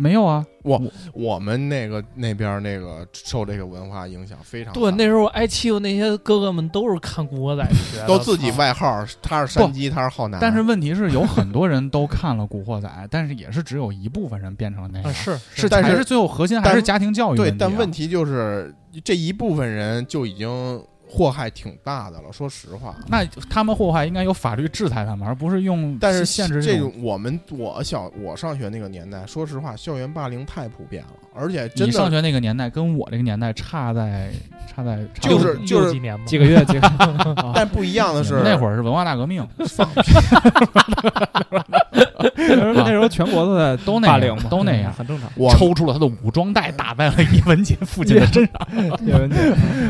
没有啊，我我们那个那边那个受这个文化影响非常大对，那时候挨欺负那些哥哥们都是看《古惑仔》学 的，都自己外号，他是山鸡，他是浩南。但是问题是，有很多人都看了《古惑仔》，但是也是只有一部分人变成了那样。是是，但是最后核心还是家庭教育、对，但问题就是这一部分人就已经。祸害挺大的了，说实话。那他们祸害应该有法律制裁他们，而不是用但是限制这种。我们我小我上学那个年代，说实话，校园霸凌太普遍了，而且真的你上学那个年代跟我这个年代差在差在就是就是几年几个月几个，但不一样的 是那会儿是文化大革命，那时候全国都在都那样，都那样，很正常。我抽出了他的武装带，打在了叶文杰父亲的 身上。叶文杰，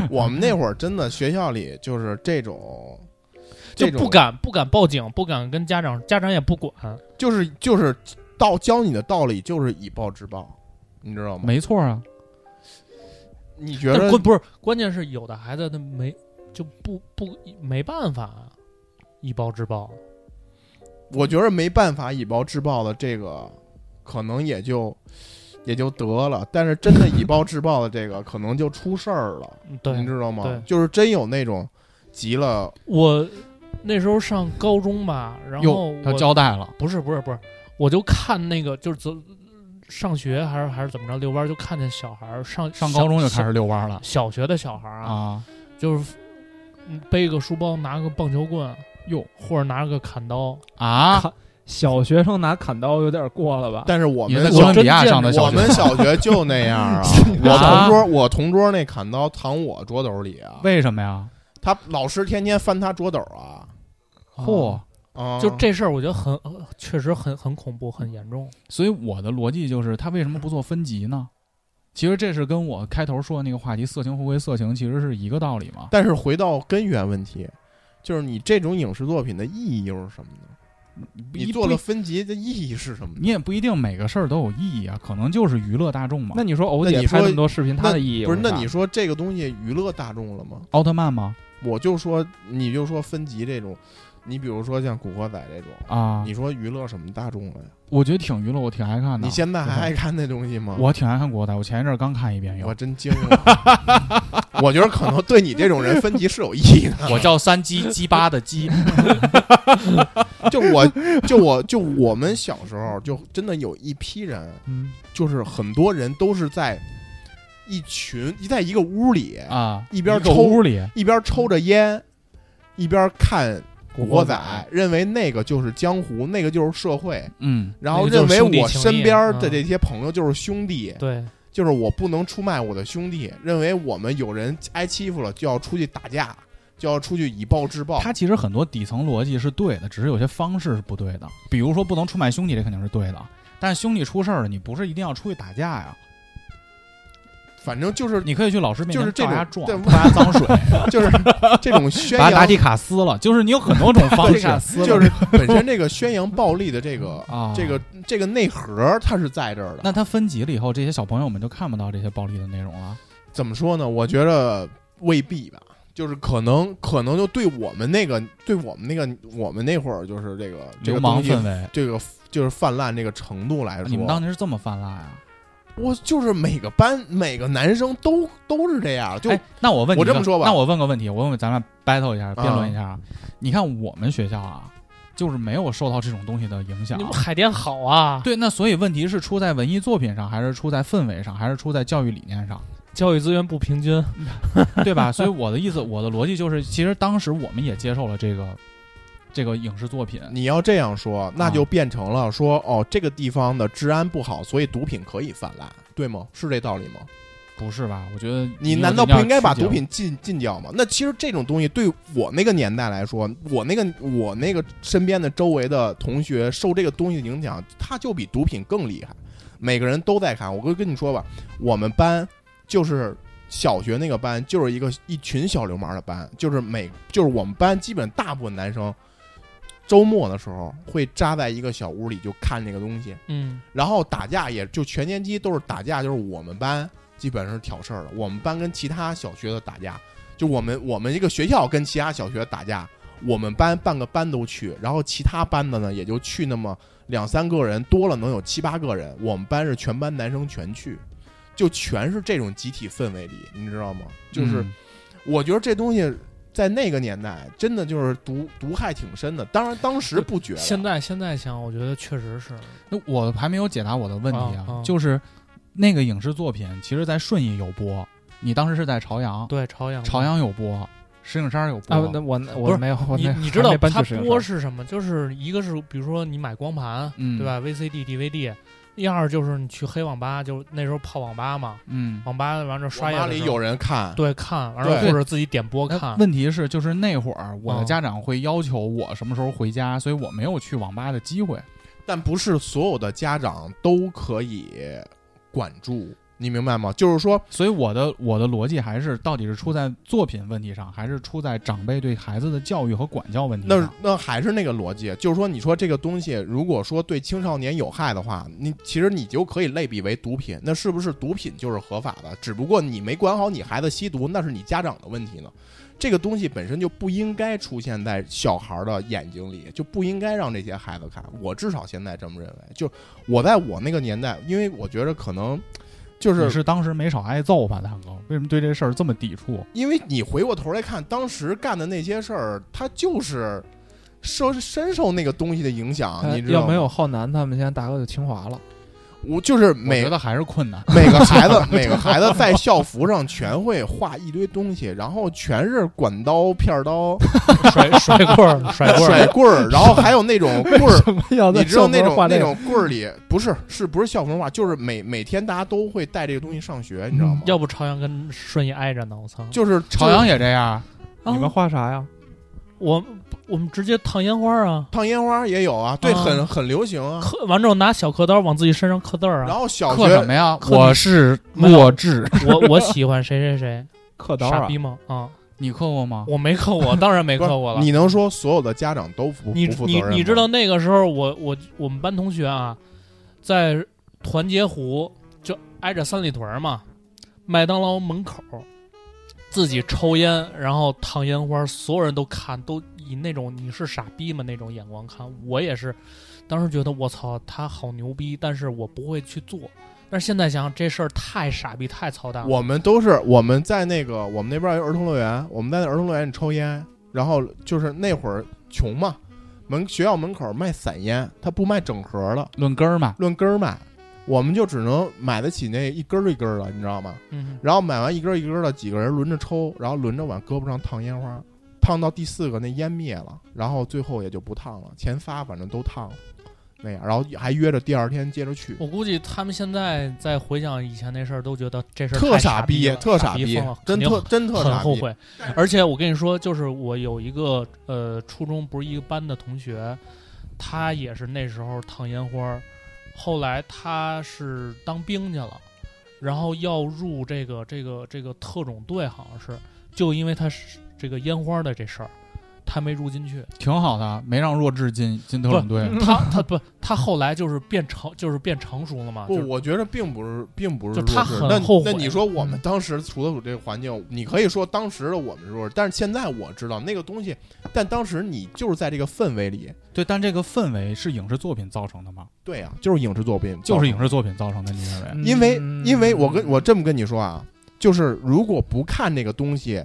我们那会儿真的学校里就是这种，就不敢不敢报警，不敢跟家长，家长也不管，就是就是道教你的道理就是以暴制暴，你知道吗？没错啊。你觉得不是？关键是有的孩子他没就不不没办法以暴制暴。我觉得没办法以暴制暴的这个，可能也就也就得了。但是真的以暴制暴的这个，可能就出事儿了。对，你知道吗？就是真有那种急了。我那时候上高中吧，然后他交代了，不是不是不是，我就看那个就是走上学还是还是怎么着遛弯，就看见小孩上上高中就开始遛弯了。小学的小孩啊，啊就是背个书包，拿个棒球棍。哟，或者拿个砍刀啊！小学生拿砍刀有点过了吧？但是我们在哥伦比亚上的小学我们小学就那样啊！我同桌，我同桌那砍刀藏我桌斗里啊！为什么呀？他老师天天翻他桌斗啊！嚯！啊，就这事儿，我觉得很确实很很恐怖，很严重。所以我的逻辑就是，他为什么不做分级呢？其实这是跟我开头说的那个话题“色情回归色情”其实是一个道理嘛。但是回到根源问题。就是你这种影视作品的意义又是什么呢？你做了分级的意义是什么？你也不一定每个事儿都有意义啊，可能就是娱乐大众嘛。那你说欧姐拍那么多视频，它的意义不是？那你说这个东西娱乐大众了吗？奥特曼吗？我就说，你就说分级这种，你比如说像《古惑仔》这种啊，你说娱乐什么大众了呀？我觉得挺娱乐，我挺爱看的。你现在还爱看那东西吗？我挺爱看《古惑仔》，我前一阵刚看一遍，我真惊了。我觉得可能对你这种人分级是有意义的。我叫三鸡 鸡巴的鸡，就我就我就我们小时候就真的有一批人，嗯，就是很多人都是在一群一在一个屋里啊，一边抽屋里一边抽着烟，一边看。古惑仔认为那个就是江湖，那个就是社会，嗯，然后认为我身边的这些朋友就是兄弟，对，就是我不能出卖我的兄弟，认为我们有人挨欺负了就要出去打架，就要出去以暴制暴。他其实很多底层逻辑是对的，只是有些方式是不对的。比如说不能出卖兄弟，这肯定是对的，但是兄弟出事儿了，你不是一定要出去打架呀。反正就是你可以去老师面前照牙撞，泼他脏水，就是这种 宣扬把达蒂卡撕了，就是你有很多种方式，就是本身这个宣扬暴力的这个啊，这个这个内核它是在这儿的。那它分级了以后，这些小朋友们就看不到这些暴力的内容了。怎么说呢？我觉得未必吧。就是可能可能就对我们那个对我们那个我们那会儿就是这个这流氓个东西氛围。这个就是泛滥这个程度来说，你们当年是这么泛滥啊？我就是每个班每个男生都都是这样，就哎，那我问你我这么说吧那我问个问题，我问问咱俩 battle 一下，辩论一下啊。你看我们学校啊，就是没有受到这种东西的影响你。们海淀好啊，对，那所以问题是出在文艺作品上，还是出在氛围上，还是出在教育理念上，教育资源不平均，对吧？所以我的意思，我的逻辑就是，其实当时我们也接受了这个这个影视作品。你要这样说，那就变成了说哦，这个地方的治安不好，所以毒品可以泛滥，对吗？是这道理吗？不是吧？我觉得你难道不应该把毒品禁禁掉吗？那其实这种东西对我那个年代来说，我那个我那个身边的周围的同学受这个东西的影响，他就比毒品更厉害。每个人都在看。我跟跟你说吧，我们班就是小学那个班，就是一个一群小流氓的班，就是每就是我们班基本大部分男生。周末的时候会扎在一个小屋里就看那个东西，嗯，然后打架也就全年级都是打架，就是我们班基本上是挑事儿的。我们班跟其他小学的打架，就我们我们一个学校跟其他小学打架，我们班半个班都去，然后其他班的呢也就去那么两三个人，多了能有七八个人。我们班是全班男生全去，就全是这种集体氛围里，你知道吗？就是嗯我觉得这东西。在那个年代，真的就是毒毒害挺深的。当然，当时不觉得。现在现在想，我觉得确实是，那我还没有解答我的问题啊，啊啊就是那个影视作品，其实在顺义有播，你当时是在朝阳，对朝阳朝阳有播，石景山有播。啊，那我不是我没有，我你你知道它播是什么？就是一个是比如说你买光盘，嗯对吧？VCD、DVD，一二就是你去黑网吧，就那时候泡网吧嘛，嗯，网吧完了刷里有人看，对看，完了对或者自己点播看。问题是，就是那会儿我的嗯家长会要求我什么时候回家，所以我没有去网吧的机会。但不是所有的家长都可以管住，你明白吗？就是说，所以我的我的逻辑还是，到底是出在作品问题上，还是出在长辈对孩子的教育和管教问题那上？那还是那个逻辑，就是说，你说这个东西，如果说对青少年有害的话，你其实你就可以类比为毒品。那是不是毒品就是合法的？只不过你没管好你孩子吸毒，那是你家长的问题呢。这个东西本身就不应该出现在小孩的眼睛里，就不应该让这些孩子看。我至少现在这么认为。就我在我那个年代，因为我觉得可能就是你是当时没少挨揍吧，大哥？为什么对这事儿这么抵触？因为你回过头来看，当时干的那些事儿，他就是受深受那个东西的影响，呃你知道吗？要没有浩南，他们现在大哥就清华了。我就是每觉得还是困难。每个孩子 每个孩子在校服上全会画一堆东西，然后全是管刀、片刀、甩甩棍儿，甩棍儿，甩棍，然后还有那种棍儿。你知道那种那那种棍儿里不是是不是校服画，就是每每天大家都会带这个东西上学，你知道吗？要不朝阳跟顺义挨着呢，我操！就是朝阳也这样，啊你们画啥呀？我我们直接烫烟花啊，烫烟花也有啊，对，啊很很流行啊。刻完之后拿小刻刀往自己身上刻字儿啊。然后小刻什学么呀？刻我是弱智，我我喜欢谁谁谁，刻刀啊傻逼！吗？啊，你刻过吗？我没刻过，当然没刻过了。你能说所有的家长都不你你不负责任吗你知道那个时候我我我们班同学啊，在团结湖就挨着三里屯嘛，麦当劳门口自己抽烟，然后烫烟花，所有人都看，都以那种你是傻逼吗那种眼光看。我也是，当时觉得我操他好牛逼，但是我不会去做。但是现在想想这事儿太傻逼，太操蛋了。我们都是我们在那个我们那边有儿童乐园，我们在那儿童乐园里抽烟，然后就是那会儿穷嘛，门学校门口卖散烟，他不卖整盒的，论根儿嘛，论根儿卖，我们就只能买得起那一根儿一根儿的，你知道吗？嗯，然后买完一根儿一根儿的，几个人轮着抽，然后轮着往胳膊上烫烟花，烫到第四个那烟灭了，然后最后也就不烫了，前仨反正都烫了，那样，然后还约着第二天接着去。我估计他们现在在回想以前那事儿，都觉得这事儿特傻逼，特傻逼真特真特傻逼。很后悔。而且我跟你说，就是我有一个呃初中不是一个班的同学，他也是那时候烫烟花儿，后来他是当兵去了，然后要入这个这个这个特种队，好像是就因为他是这个烟花的这事儿。他没入进去。挺好的，没让弱智进进特种队。他他不，他后来就是变成就是变成熟了嘛。不，就是我觉得并不是，并不是就他弱智那很后悔那你说我们嗯当时处的这个环境，你可以说当时的我们是弱智，但是现在我知道那个东西，但当时你就是在这个氛围里，对，但这个氛围是影视作品造成的吗？对啊，就是影视作品，就是影视作品造成的，你认为？因为嗯因为我跟我这么跟你说啊，就是如果不看那个东西，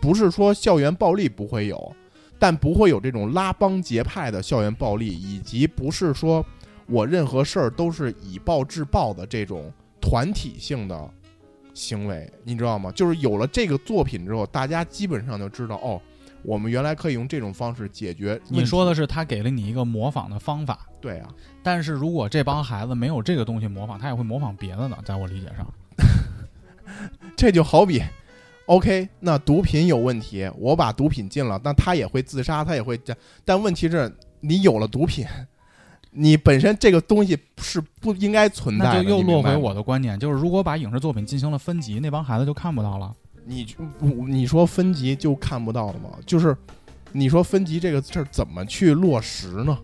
不是说校园暴力不会有，但不会有这种拉帮结派的校园暴力，以及不是说我任何事儿都是以暴制暴的这种团体性的行为，你知道吗？就是有了这个作品之后，大家基本上就知道哦，我们原来可以用这种方式解决。你说的是他给了你一个模仿的方法，对啊，但是如果这帮孩子没有这个东西模仿，他也会模仿别的呢。在我理解上，这就好比，OK，那毒品有问题，我把毒品禁了，那他也会自杀，他也会这，但问题是，你有了毒品，你本身这个东西是不应该存在的，那就又落回我的观点，就是如果把影视作品进行了分级，那帮孩子就看不到了。你你说分级就看不到了吗？就是你说分级这个事儿怎么去落实呢？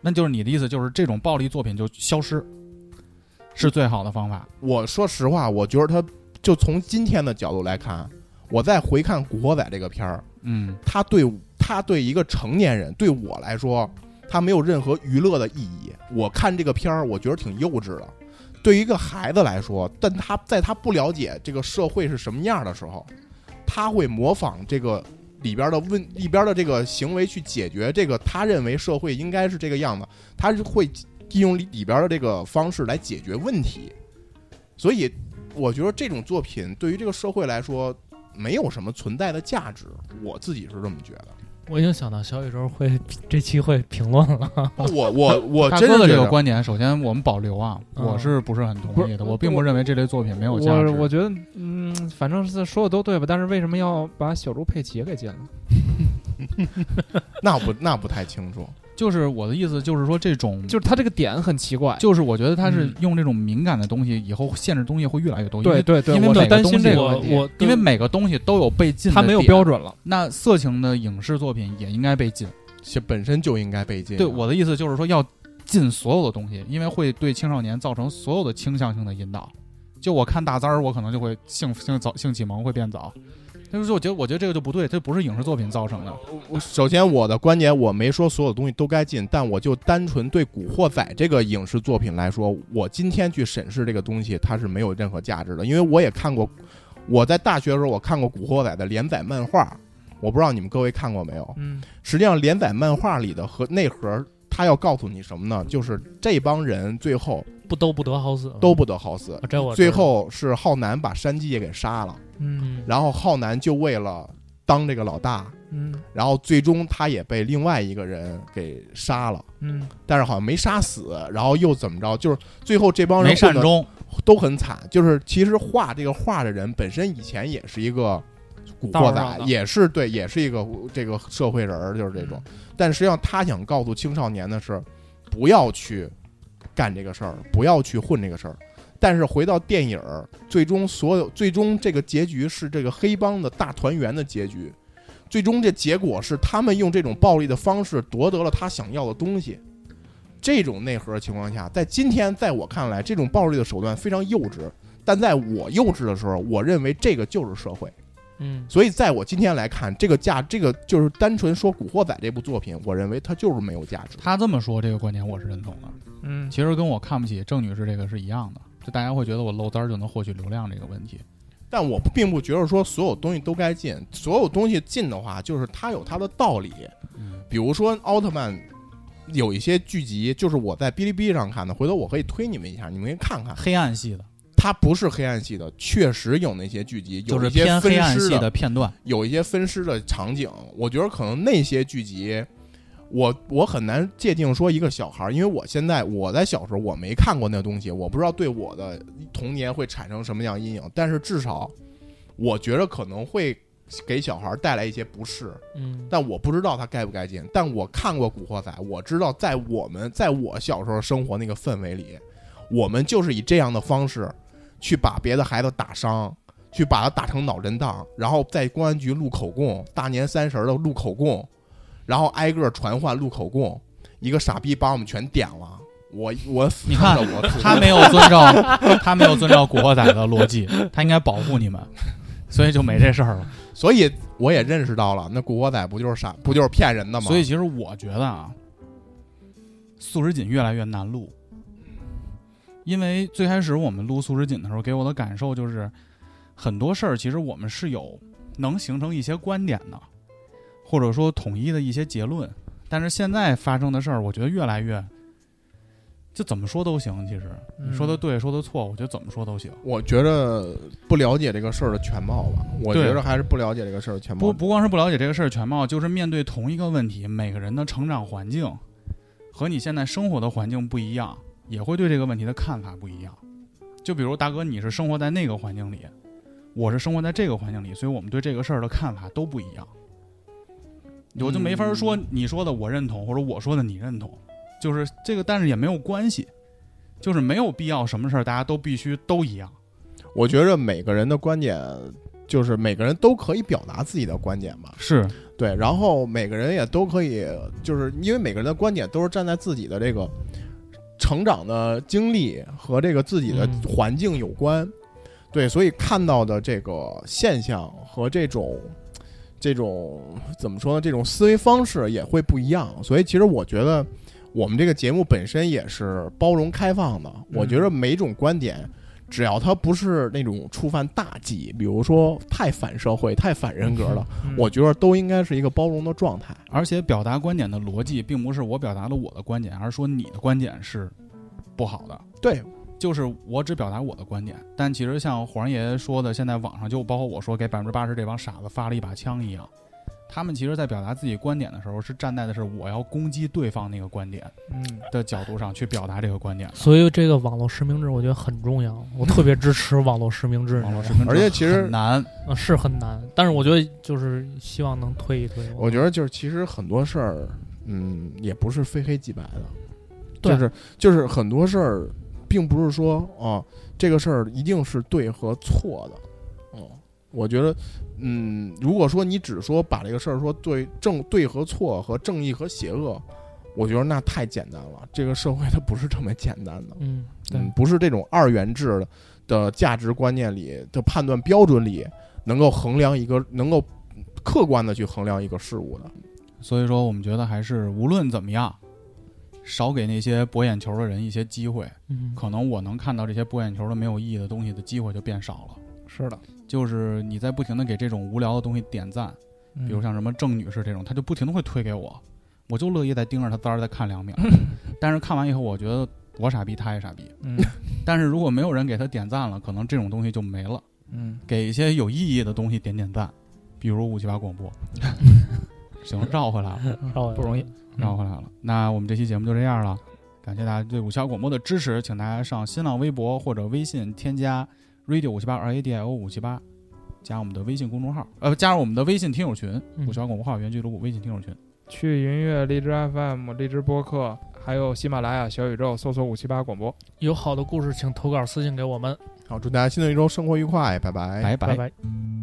那就是你的意思，就是这种暴力作品就消失，是最好的方法。我说实话，我觉得他就从今天的角度来看，我再回看《古惑仔》这个片儿，嗯，他对他对一个成年人，对我来说，他没有任何娱乐的意义。我看这个片儿，我觉得挺幼稚的。对于一个孩子来说，但他在他不了解这个社会是什么样的时候，他会模仿这个里边的问里边的这个行为去解决这个他认为社会应该是这个样子，他是会利用里里边的这个方式来解决问题。所以，我觉得这种作品对于这个社会来说没有什么存在的价值，我自己是这么觉得。我已经想到小宇宙会这期会评论了。我我 我真的这个观点，首先我们保留啊，嗯我是不是很同意的？我并不认为这类作品没有价值。我我觉得，嗯，反正是说的都对吧？但是为什么要把小猪佩奇给禁了？那不那不太清楚。就是我的意思，就是说这种，就是他这个点很奇怪。就是我觉得他是嗯用这种敏感的东西，以后限制东西会越来越多。因为对对对，因为担心每个东西我这个问题。我因为每个东西都有被禁，他没有标。准了。那色情的影视作品也应该被禁。其本身就应该被禁。对我的意思就是说，要禁所有的东西，因为会对青少年造成所有的倾向性的引导。就我看大三儿，我可能就会性性早性启蒙会变早。但是我觉得，我觉得这个就不对，这不是影视作品造成的。我首先我的观点，我没说所有东西都该禁，但我就单纯对《古惑仔》这个影视作品来说，我今天去审视这个东西，它是没有任何价值的。因为我也看过，我在大学的时候我看过《古惑仔》的连载漫画，我不知道你们各位看过没有。嗯，实际上，连载漫画里的和内核，它要告诉你什么呢？就是这帮人最后不都不得好死，都不得好死。啊，这我最后是浩南把山鸡也给杀了，嗯。然后浩南就为了当这个老大，嗯。然后最终他也被另外一个人给杀了，嗯。但是好像没杀死，然后又怎么着？就是最后这帮人没善终，都很惨。就是其实画这个画的人本身以前也是一个古惑仔，也是对，也是一个这个社会人儿，就是这种。但实际上他想告诉青少年的是，不要去干这个事儿，不要去混这个事儿。但是回到电影儿，最终所有最终这个结局是这个黑帮的大团圆的结局，最终这结果是他们用这种暴力的方式夺得了他想要的东西。这种内核情况下，在今天在我看来，这种暴力的手段非常幼稚。但在我幼稚的时候，我认为这个就是社会。嗯，所以在我今天来看，这个价，这个就是单纯说《古惑仔》这部作品，我认为它就是没有价值。他这么说这个观点我是认同的。嗯，其实跟我看不起郑女士这个是一样的，就大家会觉得我漏单儿就能获取流量这个问题。但我并不觉得说所有东西都该进，所有东西进的话，就是它有它的道理。嗯，比如说奥特曼有一些剧集，就是我在哔哩哔哩上看的，回头我可以推你们一下，你们可以看看。黑暗系的，它不是黑暗系的，确实有那些剧集，有一些分偏黑暗尸系的片段。有一些分尸的场景，我觉得可能那些剧集，我我很难界定说一个小孩儿，因为我现在我在小时候我没看过那东西，我不知道对我的童年会产生什么样阴影，但是至少我觉得可能会给小孩儿带来一些不适，嗯，但我不知道他该不该进。但我看过《古惑仔》，我知道在我们在我小时候生活那个氛围里，我们就是以这样的方式去把别的孩子打伤，去把他打成脑震荡，然后在公安局录口供，大年三十的录口供，然后挨个传唤录口供，一个傻逼把我们全点了。我我死你看着我他没有遵照他没有遵照古惑仔的逻辑，他应该保护你们，所以就没这事儿了。所以我也认识到了，那古惑仔不就是傻，不就是骗人的吗？所以其实我觉得啊，素食锦越来越难录，因为最开始我们录素食锦的时候，给我的感受就是很多事儿其实我们是有能形成一些观点的，或者说统一的一些结论，但是现在发生的事儿，我觉得越来越。就怎么说都行，其实你说的对，说的错，我觉得怎么说都行。我觉得不了解这个事儿的全貌吧，我觉得还是不了解这个事儿的全貌。不不光是不了解这个事儿全貌，就是面对同一个问题，每个人的成长环境和你现在生活的环境不一样，也会对这个问题的看法不一样。就比如大哥，你是生活在那个环境里，我是生活在这个环境里，所以我们对这个事儿的看法都不一样。我就没法说你说的我认同，或者我说的你认同，就是这个，但是也没有关系，就是没有必要什么事儿大家都必须都一样。我觉着每个人的观点，就是每个人都可以表达自己的观点嘛。是对，然后每个人也都可以，就是因为每个人的观点都是站在自己的这个成长的经历和这个自己的嗯环境有关。对，所以看到的这个现象和这种这种怎么说呢？这种思维方式也会不一样。所以其实我觉得我们这个节目本身也是包容开放的。我觉得每种观点。只要他不是那种触犯大忌，比如说太反社会、太反人格了，嗯我觉得都应该是一个包容的状态。而且表达观点的逻辑，并不是我表达了我的观点，而是说你的观点是不好的。对，就是我只表达我的观点，但其实像黄爷爷说的，现在网上就包括我说给百分之八十这帮傻子发了一把枪一样，他们其实在表达自己观点的时候，是站在的是我要攻击对方那个观点嗯，的角度上去表达这个观点。所以这个网络实名制我觉得很重要，我特别支持网络实名制。网络实名制而且其实很难，啊是很难，但是我觉得就是希望能推一推。我觉得就是其实很多事儿，嗯，也不是非黑即白的，就是就是很多事儿，并不是说啊这个事儿一定是对和错的。嗯，我觉得，嗯，如果说你只说把这个事儿说对正对和错和正义和邪恶，我觉得那太简单了。这个社会它不是这么简单的。嗯，不是这种二元制的的价值观念里的判断标准里能够衡量一个能够客观的去衡量一个事物的。所以说我们觉得还是无论怎么样，少给那些博眼球的人一些机会，嗯，可能我能看到这些博眼球的没有意义的东西的机会就变少了。是的，就是你在不停的给这种无聊的东西点赞，嗯比如像什么郑女士这种，她就不停的会推给我，我就乐意再盯着她滋儿再看两秒。但是看完以后，我觉得我傻逼，她也傻逼。嗯但是如果没有人给她点赞了，可能这种东西就没了。嗯，给一些有意义的东西点点赞，比如五七八广播。行，绕回来了，绕回来不容易。绕回来了。那我们这期节目就这样了，感谢大家对五七八广播的支持，请大家上新浪微博或者微信添加 radio 五七八 r a d i o 五七八，加我们的微信公众号，呃，加入我们的微信听友群，嗯五七八广播号园俱乐部微信听友群。去云乐、荔枝 FM、荔枝播客，还有喜马拉雅、小宇宙，搜索五七八广播。有好的故事请投稿私信给我们，好，祝大家新的一周生活愉快，拜拜。拜拜拜。思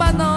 campana